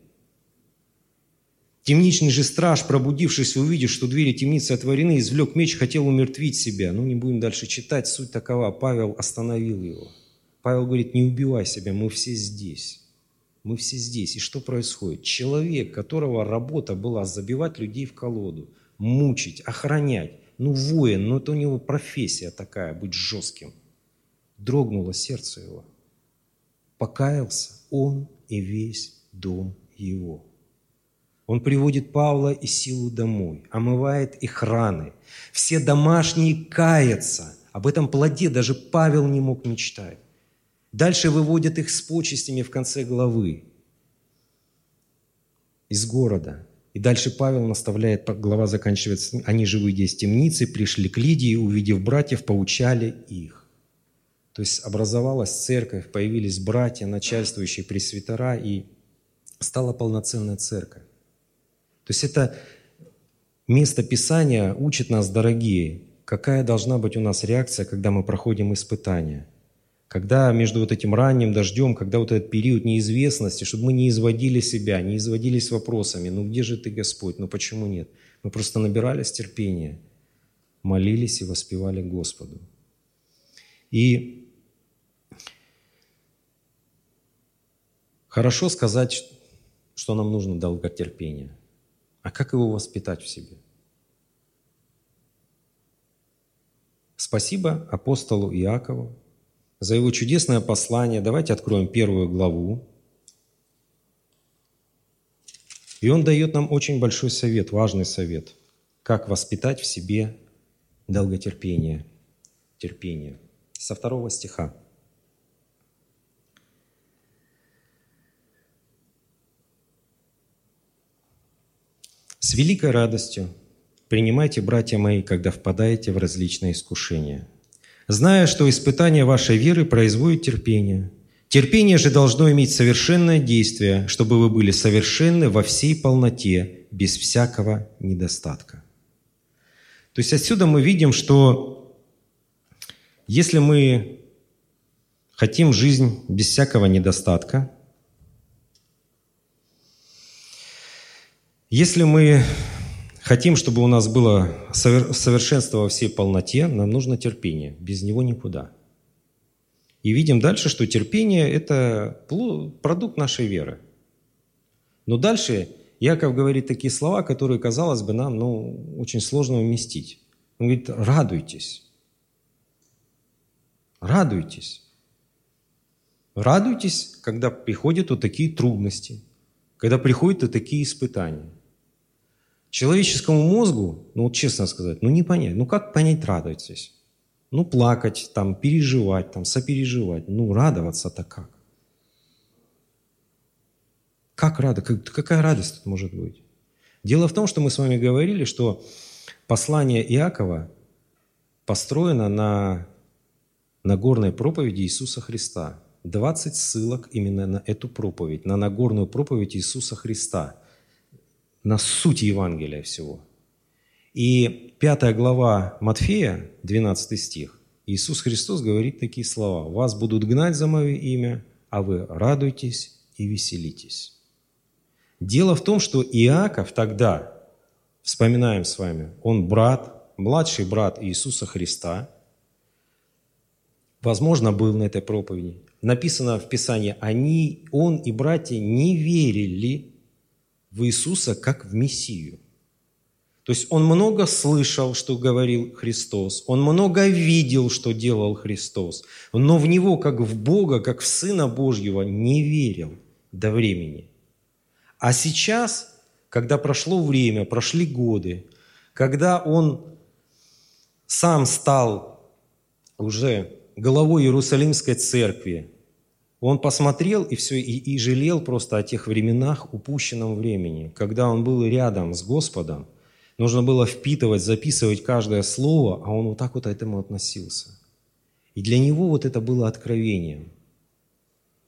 [SPEAKER 1] Темничный же страж, пробудившись, увидев, что двери темницы отворены, извлек меч, хотел умертвить себя. Ну, не будем дальше читать, суть такова. Павел остановил его. Павел говорит, не убивай себя, мы все здесь. Мы все здесь. И что происходит? Человек, которого работа была забивать людей в колоду, мучить, охранять, ну, воин, ну, это у него профессия такая, быть жестким. Дрогнуло сердце его. Покаялся он и весь дом его. Он приводит Павла и Силу домой, омывает их раны. Все домашние каятся. Об этом плоде даже Павел не мог мечтать. Дальше выводят их с почестями в конце главы из города. И дальше Павел наставляет, глава заканчивается, они же, выйдя из темницы, пришли к Лидии, увидев братьев, поучали их. То есть образовалась церковь, появились братья, начальствующие пресвитера, и стала полноценная церковь. То есть это место Писания учит нас, дорогие, какая должна быть у нас реакция, когда мы проходим испытания. Когда между вот этим ранним дождем, когда вот этот период неизвестности, чтобы мы не изводили себя, не изводились вопросами, ну где же ты, Господь, ну почему нет? Мы просто набирались терпения, молились и воспевали Господу. И хорошо сказать, что нам нужно долготерпение – а как его воспитать в себе? Спасибо апостолу Иакову за его чудесное послание. Давайте откроем первую главу. И он дает нам очень большой совет, важный совет, как воспитать в себе долготерпение, терпение. Со второго стиха. С великой радостью принимайте, братья мои, когда впадаете в различные искушения, зная, что испытание вашей веры производит терпение. Терпение же должно иметь совершенное действие, чтобы вы были совершенны во всей полноте, без всякого недостатка. То есть отсюда мы видим, что если мы хотим жизнь без всякого недостатка, Если мы хотим, чтобы у нас было совершенство во всей полноте, нам нужно терпение. Без него никуда. И видим дальше, что терпение – это продукт нашей веры. Но дальше Яков говорит такие слова, которые, казалось бы, нам ну, очень сложно уместить. Он говорит, радуйтесь. Радуйтесь. Радуйтесь, когда приходят вот такие трудности, когда приходят вот такие испытания. Человеческому мозгу, ну вот честно сказать, ну не понять. Ну как понять радуйтесь? Ну плакать, там, переживать, там, сопереживать. Ну радоваться-то как? Как рада? Какая радость тут может быть? Дело в том, что мы с вами говорили, что послание Иакова построено на Нагорной проповеди Иисуса Христа. 20 ссылок именно на эту проповедь, на Нагорную проповедь Иисуса Христа – на суть Евангелия всего. И пятая глава Матфея, 12 стих, Иисус Христос говорит такие слова. «Вас будут гнать за мое имя, а вы радуйтесь и веселитесь». Дело в том, что Иаков тогда, вспоминаем с вами, он брат, младший брат Иисуса Христа, возможно, был на этой проповеди. Написано в Писании, они, он и братья не верили в Иисуса как в Мессию. То есть он много слышал, что говорил Христос, он много видел, что делал Христос, но в него, как в Бога, как в Сына Божьего, не верил до времени. А сейчас, когда прошло время, прошли годы, когда он сам стал уже головой Иерусалимской церкви, он посмотрел и все, и, и жалел просто о тех временах, упущенном времени, когда он был рядом с Господом, Нужно было впитывать, записывать каждое слово, а он вот так вот к этому относился. И для него вот это было откровением.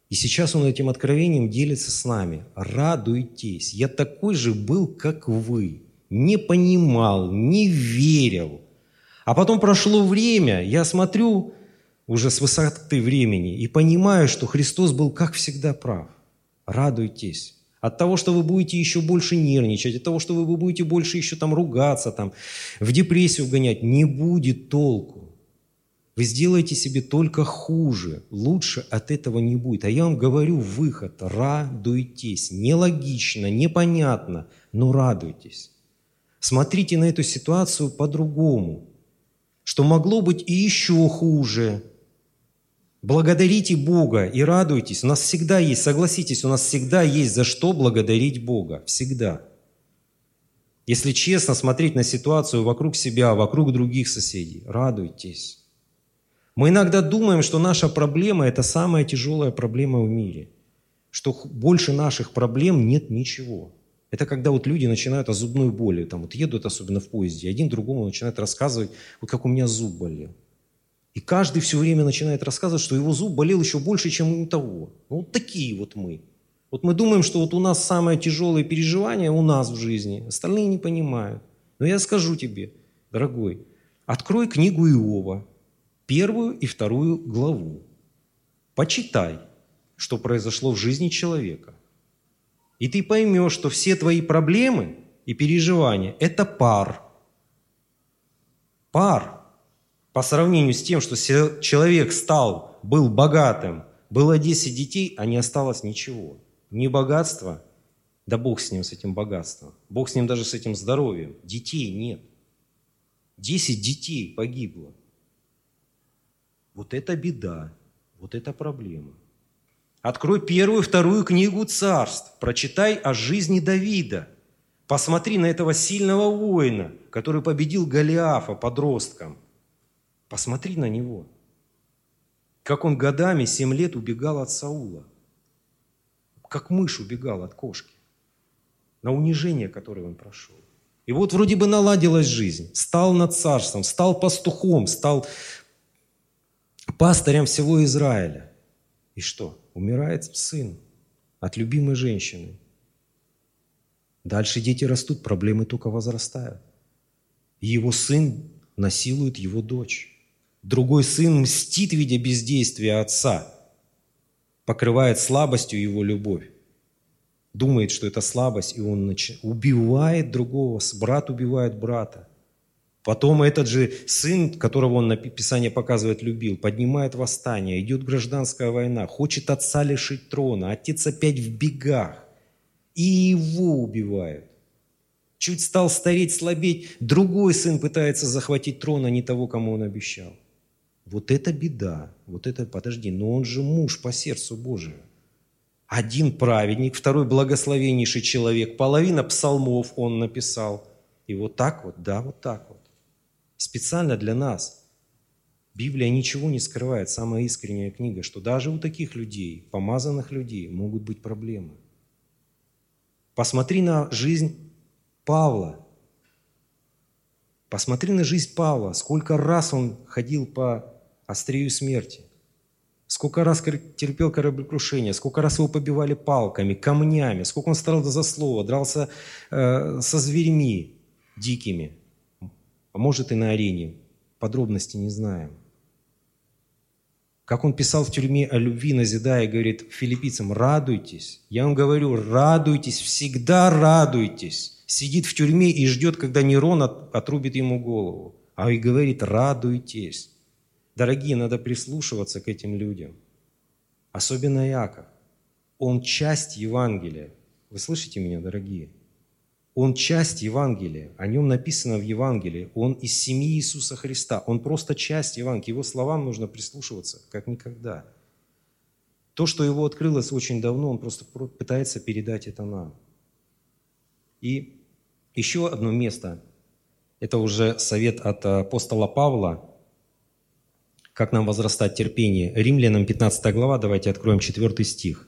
[SPEAKER 1] И сейчас он этим откровением делится с нами. Радуйтесь. Я такой же был, как вы. Не понимал, не верил. А потом прошло время, я смотрю уже с высоты времени и понимаю, что Христос был, как всегда, прав. Радуйтесь. От того, что вы будете еще больше нервничать, от того, что вы будете больше еще там ругаться, там, в депрессию гонять, не будет толку. Вы сделаете себе только хуже, лучше от этого не будет. А я вам говорю выход, радуйтесь. Нелогично, непонятно, но радуйтесь. Смотрите на эту ситуацию по-другому, что могло быть и еще хуже – Благодарите Бога и радуйтесь. У нас всегда есть, согласитесь, у нас всегда есть за что благодарить Бога. Всегда. Если честно смотреть на ситуацию вокруг себя, вокруг других соседей, радуйтесь. Мы иногда думаем, что наша проблема – это самая тяжелая проблема в мире, что больше наших проблем нет ничего. Это когда вот люди начинают о зубной боли, там вот едут особенно в поезде, один другому начинает рассказывать, вот как у меня зуб болел. И каждый все время начинает рассказывать, что его зуб болел еще больше, чем у того. Ну, вот такие вот мы. Вот мы думаем, что вот у нас самое тяжелое переживание у нас в жизни. Остальные не понимают. Но я скажу тебе, дорогой, открой книгу Иова, первую и вторую главу. Почитай, что произошло в жизни человека. И ты поймешь, что все твои проблемы и переживания – это пар. Пар – по сравнению с тем, что человек стал, был богатым, было 10 детей, а не осталось ничего. Ни богатства, да Бог с ним, с этим богатством. Бог с ним даже с этим здоровьем. Детей нет. 10 детей погибло. Вот это беда, вот это проблема. Открой первую, вторую книгу царств, прочитай о жизни Давида. Посмотри на этого сильного воина, который победил Голиафа подростком – Посмотри на него. Как он годами, семь лет убегал от Саула. Как мышь убегал от кошки. На унижение, которое он прошел. И вот вроде бы наладилась жизнь. Стал над царством, стал пастухом, стал пастырем всего Израиля. И что? Умирает сын от любимой женщины. Дальше дети растут, проблемы только возрастают. И его сын насилует его дочь. Другой сын мстит, видя бездействия отца, покрывает слабостью его любовь. Думает, что это слабость, и он нач... убивает другого, брат убивает брата. Потом этот же сын, которого он на Писание показывает, любил, поднимает восстание, идет гражданская война, хочет отца лишить трона, отец опять в бегах, и его убивают. Чуть стал стареть, слабеть, другой сын пытается захватить трон, а не того, кому он обещал. Вот это беда, вот это, подожди, но он же муж по сердцу Божию. Один праведник, второй благословеннейший человек, половина псалмов он написал. И вот так вот, да, вот так вот. Специально для нас. Библия ничего не скрывает, самая искренняя книга, что даже у таких людей, помазанных людей, могут быть проблемы. Посмотри на жизнь Павла. Посмотри на жизнь Павла, сколько раз он ходил по острию смерти. Сколько раз терпел кораблекрушение, сколько раз его побивали палками, камнями, сколько он страдал за слово, дрался э, со зверьми дикими, а может и на арене. Подробности не знаем. Как он писал в тюрьме о любви, назидая, говорит филиппийцам, радуйтесь. Я вам говорю, радуйтесь, всегда радуйтесь. Сидит в тюрьме и ждет, когда Нерон отрубит ему голову. А и говорит, радуйтесь. Дорогие, надо прислушиваться к этим людям. Особенно Иаков. Он часть Евангелия. Вы слышите меня, дорогие? Он часть Евангелия, о нем написано в Евангелии. Он из семьи Иисуса Христа. Он просто часть Евангелия. Его словам нужно прислушиваться, как никогда. То, что его открылось очень давно, он просто пытается передать это нам. И еще одно место, это уже совет от апостола Павла, как нам возрастать терпение. Римлянам 15 глава, давайте откроем 4 стих.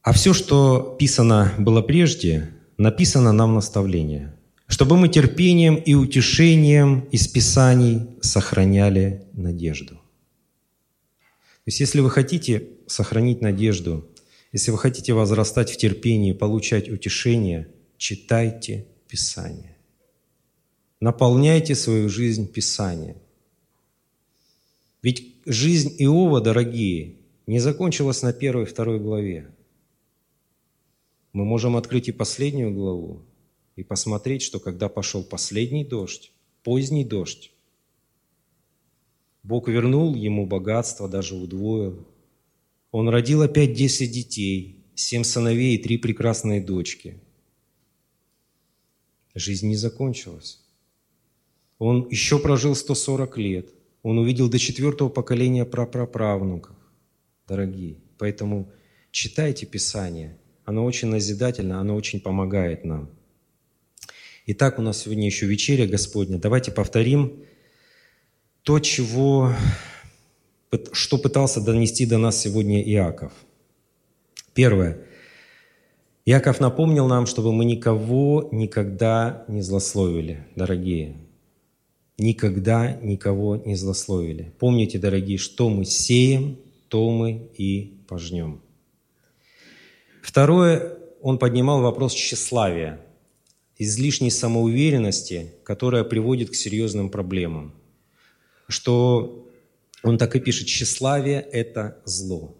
[SPEAKER 1] А все, что писано было прежде, написано нам наставление, чтобы мы терпением и утешением из Писаний сохраняли надежду. То есть если вы хотите сохранить надежду, если вы хотите возрастать в терпении, получать утешение, читайте Писание. Наполняйте свою жизнь Писанием. Ведь жизнь Иова, дорогие, не закончилась на первой и второй главе. Мы можем открыть и последнюю главу и посмотреть, что когда пошел последний дождь, поздний дождь, Бог вернул ему богатство, даже удвоил. Он родил опять десять детей, семь сыновей и три прекрасные дочки. Жизнь не закончилась. Он еще прожил 140 лет. Он увидел до четвертого поколения прапраправнуков. Дорогие, поэтому читайте Писание – оно очень назидательно, оно очень помогает нам. Итак, у нас сегодня еще вечеря Господня. Давайте повторим то, чего, что пытался донести до нас сегодня Иаков. Первое. Иаков напомнил нам, чтобы мы никого никогда не злословили, дорогие. Никогда никого не злословили. Помните, дорогие, что мы сеем, то мы и пожнем. Второе, он поднимал вопрос тщеславия, излишней самоуверенности, которая приводит к серьезным проблемам. Что он так и пишет, тщеславие – это зло.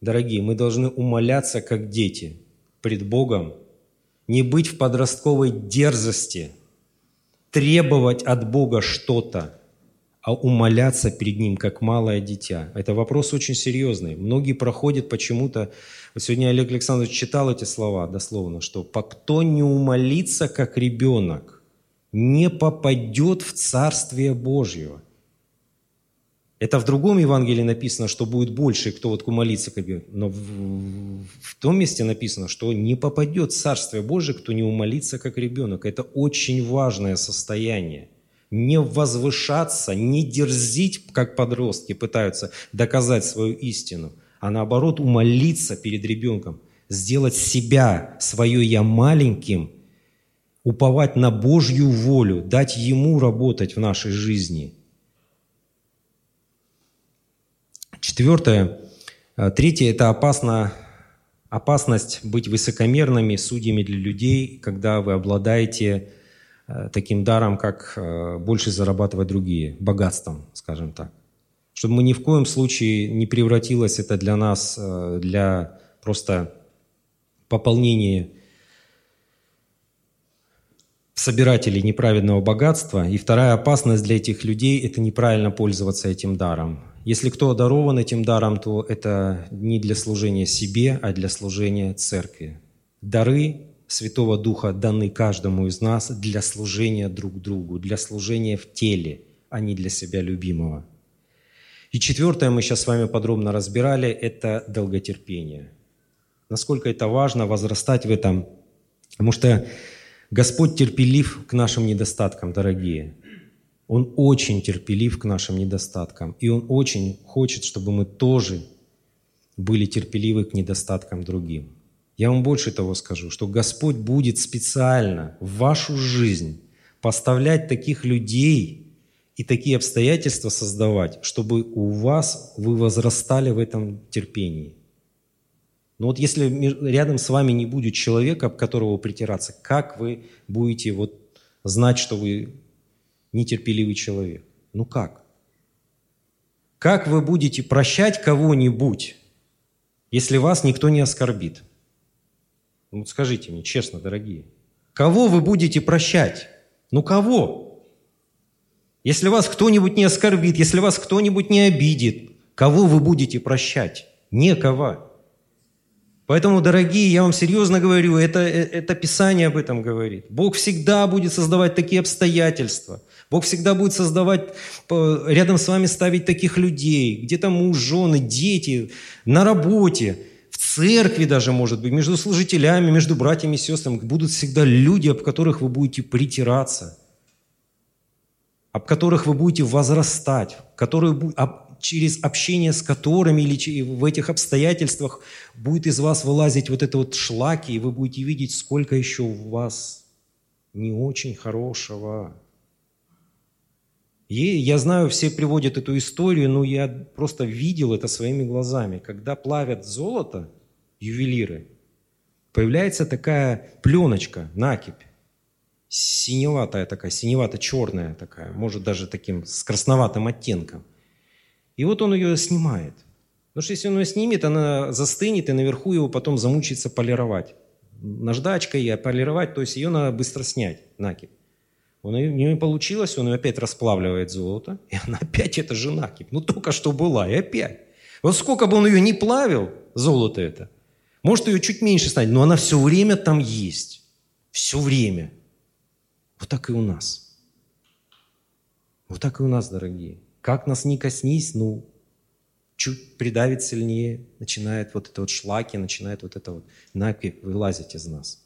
[SPEAKER 1] Дорогие, мы должны умоляться, как дети, пред Богом, не быть в подростковой дерзости, требовать от Бога что-то, а умоляться перед Ним, как малое дитя. Это вопрос очень серьезный. Многие проходят почему-то... Вот сегодня Олег Александрович читал эти слова дословно, что «кто не умолится, как ребенок, не попадет в Царствие Божье». Это в другом Евангелии написано, что будет больше, кто вот умолится, как но в, в том месте написано, что не попадет Царствие Божие, кто не умолится, как ребенок. Это очень важное состояние – не возвышаться, не дерзить, как подростки пытаются доказать свою истину, а наоборот умолиться перед ребенком, сделать себя, свое «я» маленьким, уповать на Божью волю, дать Ему работать в нашей жизни. Четвертое. Э, третье – это опасно, опасность быть высокомерными судьями для людей, когда вы обладаете Э, таким даром, как э, больше зарабатывать другие, богатством, скажем так. Чтобы мы ни в коем случае не превратилось это для нас, для просто пополнения собирателей неправедного богатства. И вторая опасность для этих людей – это неправильно пользоваться этим даром. Если кто одарован этим даром, то это не для служения себе, а для служения церкви. Дары Святого Духа даны каждому из нас для служения друг другу, для служения в теле, а не для себя любимого. И четвертое мы сейчас с вами подробно разбирали – это долготерпение. Насколько это важно возрастать в этом, потому что Господь терпелив к нашим недостаткам, дорогие. Он очень терпелив к нашим недостаткам. И Он очень хочет, чтобы мы тоже были терпеливы к недостаткам другим. Я вам больше того скажу, что Господь будет специально в вашу жизнь поставлять таких людей и такие обстоятельства создавать, чтобы у вас вы возрастали в этом терпении. Но вот если рядом с вами не будет человека, об которого притираться, как вы будете вот знать, что вы нетерпеливый человек? Ну как? Как вы будете прощать кого-нибудь, если вас никто не оскорбит? Ну скажите мне честно, дорогие, кого вы будете прощать? Ну кого? Если вас кто-нибудь не оскорбит, если вас кто-нибудь не обидит, кого вы будете прощать? Некого. Поэтому, дорогие, я вам серьезно говорю, это, это Писание об этом говорит. Бог всегда будет создавать такие обстоятельства. Бог всегда будет создавать, рядом с вами ставить таких людей, где-то муж, жены, дети, на работе, в церкви даже, может быть, между служителями, между братьями и сестрами. Будут всегда люди, об которых вы будете притираться, об которых вы будете возрастать, которые, через общение с которыми или в этих обстоятельствах будет из вас вылазить вот это вот шлаки, и вы будете видеть, сколько еще у вас не очень хорошего. И я знаю, все приводят эту историю, но я просто видел это своими глазами. Когда плавят золото, ювелиры, появляется такая пленочка, накипь, синеватая такая, синевато-черная такая, может даже таким с красноватым оттенком – и вот он ее снимает. Потому что если он ее снимет, она застынет, и наверху его потом замучится полировать. Наждачкой и полировать, то есть ее надо быстро снять, накипь. У нее получилось, он ее опять расплавливает золото, и она опять это же накипь. Ну, только что была, и опять. Вот сколько бы он ее не плавил, золото это, может ее чуть меньше станет, но она все время там есть. Все время. Вот так и у нас. Вот так и у нас, дорогие. Как нас не коснись, ну, чуть придавит сильнее, начинает вот это вот шлаки, начинает вот это вот напи вылазить из нас.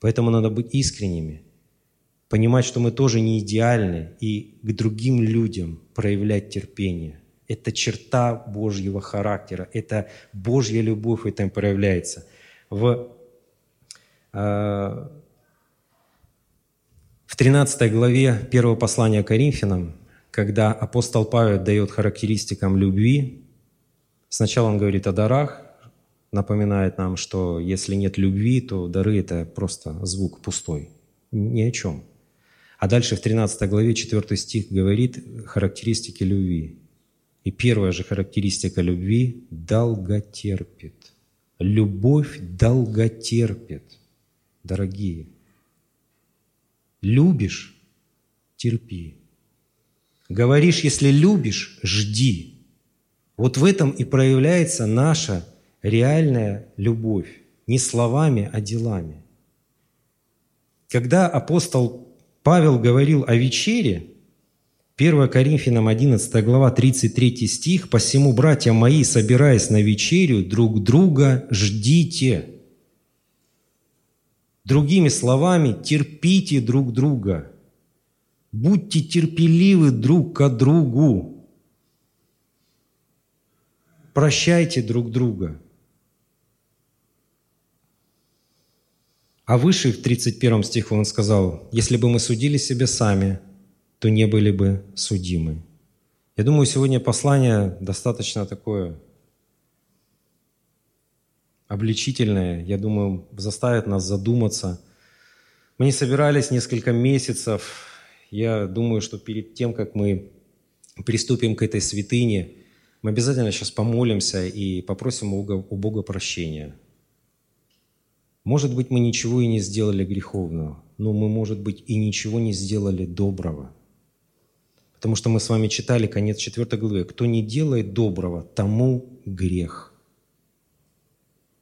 [SPEAKER 1] Поэтому надо быть искренними, понимать, что мы тоже не идеальны, и к другим людям проявлять терпение. Это черта Божьего характера, это Божья любовь в этом проявляется. В, э, в 13 главе 1 послания Коринфянам когда апостол Павел дает характеристикам любви, сначала он говорит о дарах, напоминает нам, что если нет любви, то дары – это просто звук пустой, ни о чем. А дальше в 13 главе 4 стих говорит характеристики любви. И первая же характеристика любви – долготерпит. Любовь долготерпит. Дорогие, любишь – терпи. Говоришь, если любишь, жди. Вот в этом и проявляется наша реальная любовь. Не словами, а делами. Когда апостол Павел говорил о вечере, 1 Коринфянам 11 глава 33 стих, «Посему, братья мои, собираясь на вечерю, друг друга ждите». Другими словами, терпите друг друга – Будьте терпеливы друг к другу. Прощайте друг друга. А выше в 31 стиху он сказал, если бы мы судили себя сами, то не были бы судимы. Я думаю, сегодня послание достаточно такое обличительное, я думаю, заставит нас задуматься. Мы не собирались несколько месяцев я думаю, что перед тем, как мы приступим к этой святыне, мы обязательно сейчас помолимся и попросим у Бога, прощения. Может быть, мы ничего и не сделали греховного, но мы, может быть, и ничего не сделали доброго. Потому что мы с вами читали конец 4 главы. «Кто не делает доброго, тому грех».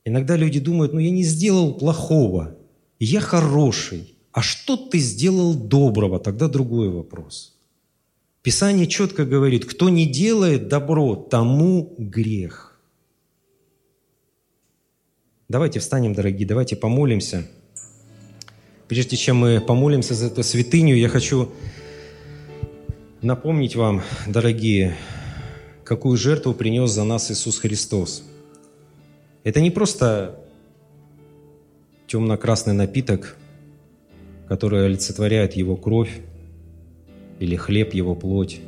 [SPEAKER 1] Иногда люди думают, ну я не сделал плохого, я хороший – а что ты сделал доброго? Тогда другой вопрос. Писание четко говорит, кто не делает добро, тому грех. Давайте встанем, дорогие, давайте помолимся. Прежде чем мы помолимся за эту святыню, я хочу напомнить вам, дорогие, какую жертву принес за нас Иисус Христос. Это не просто темно-красный напиток, которые олицетворяют Его кровь или хлеб Его плоть.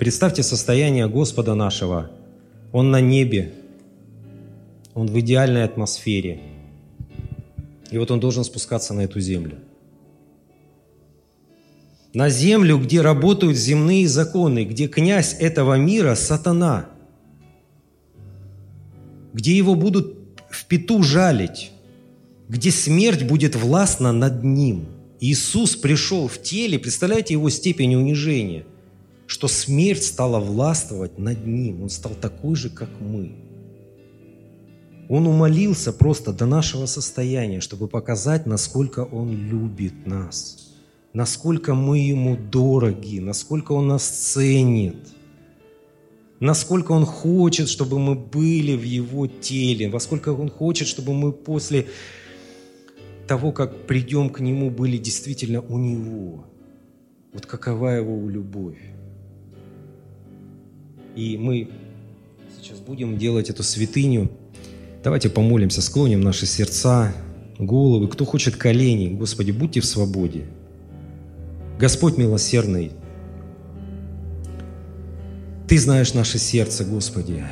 [SPEAKER 1] Представьте состояние Господа нашего. Он на небе, Он в идеальной атмосфере. И вот Он должен спускаться на эту землю. На землю, где работают земные законы, где князь этого мира – сатана, где его будут в пету жалить, где смерть будет властна над ним. Иисус пришел в теле, представляете его степень унижения, что смерть стала властвовать над ним. Он стал такой же, как мы. Он умолился просто до нашего состояния, чтобы показать, насколько Он любит нас, насколько мы Ему дороги, насколько Он нас ценит, насколько Он хочет, чтобы мы были в Его теле, во сколько Он хочет, чтобы мы после того, как придем к Нему, были действительно у Него. Вот какова Его любовь. И мы сейчас будем делать эту святыню – Давайте помолимся, склоним наши сердца, головы. Кто хочет колени, Господи, будьте в свободе. Господь милосердный, Ты знаешь наше сердце, Господи.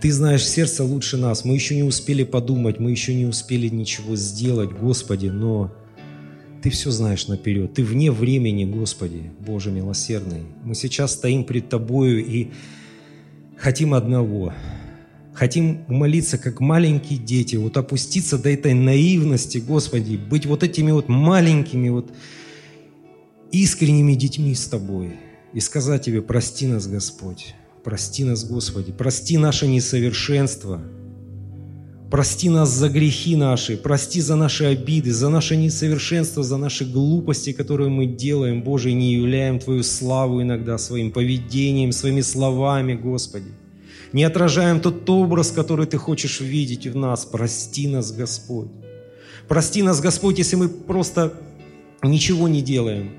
[SPEAKER 1] Ты знаешь сердце лучше нас. Мы еще не успели подумать, мы еще не успели ничего сделать, Господи, но Ты все знаешь наперед. Ты вне времени, Господи, Боже милосердный. Мы сейчас стоим пред Тобою и хотим одного – Хотим молиться, как маленькие дети, вот опуститься до этой наивности, Господи, быть вот этими вот маленькими, вот искренними детьми с Тобой и сказать Тебе, прости нас, Господь, прости нас, Господи, прости наше несовершенство, прости нас за грехи наши, прости за наши обиды, за наше несовершенство, за наши глупости, которые мы делаем, Боже, и не являем Твою славу иногда своим поведением, своими словами, Господи не отражаем тот образ, который Ты хочешь видеть в нас. Прости нас, Господь. Прости нас, Господь, если мы просто ничего не делаем.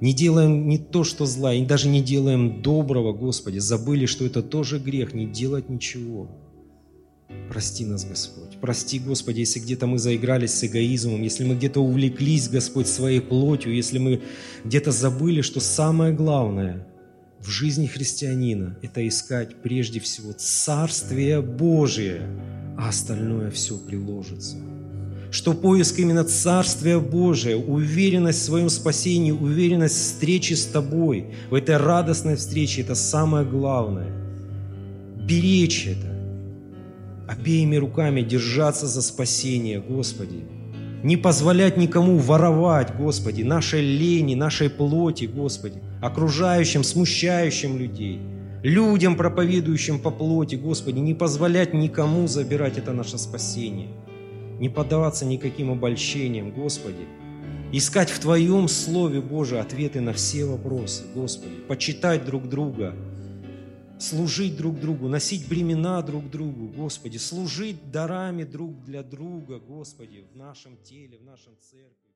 [SPEAKER 1] Не делаем не то, что зла, и даже не делаем доброго, Господи. Забыли, что это тоже грех, не делать ничего. Прости нас, Господь. Прости, Господи, если где-то мы заигрались с эгоизмом, если мы где-то увлеклись, Господь, своей плотью, если мы где-то забыли, что самое главное – в жизни христианина – это искать прежде всего Царствие Божие, а остальное все приложится. Что поиск именно Царствия Божия, уверенность в своем спасении, уверенность в встрече с Тобой, в этой радостной встрече – это самое главное. Беречь это, обеими руками держаться за спасение, Господи – не позволять никому воровать, Господи, нашей лени, нашей плоти, Господи, окружающим, смущающим людей, людям, проповедующим по плоти, Господи, не позволять никому забирать это наше спасение, не поддаваться никаким обольщениям, Господи, искать в Твоем Слове, Боже, ответы на все вопросы, Господи, почитать друг друга – служить друг другу, носить бремена друг другу, Господи, служить дарами друг для друга, Господи, в нашем теле, в нашем церкви.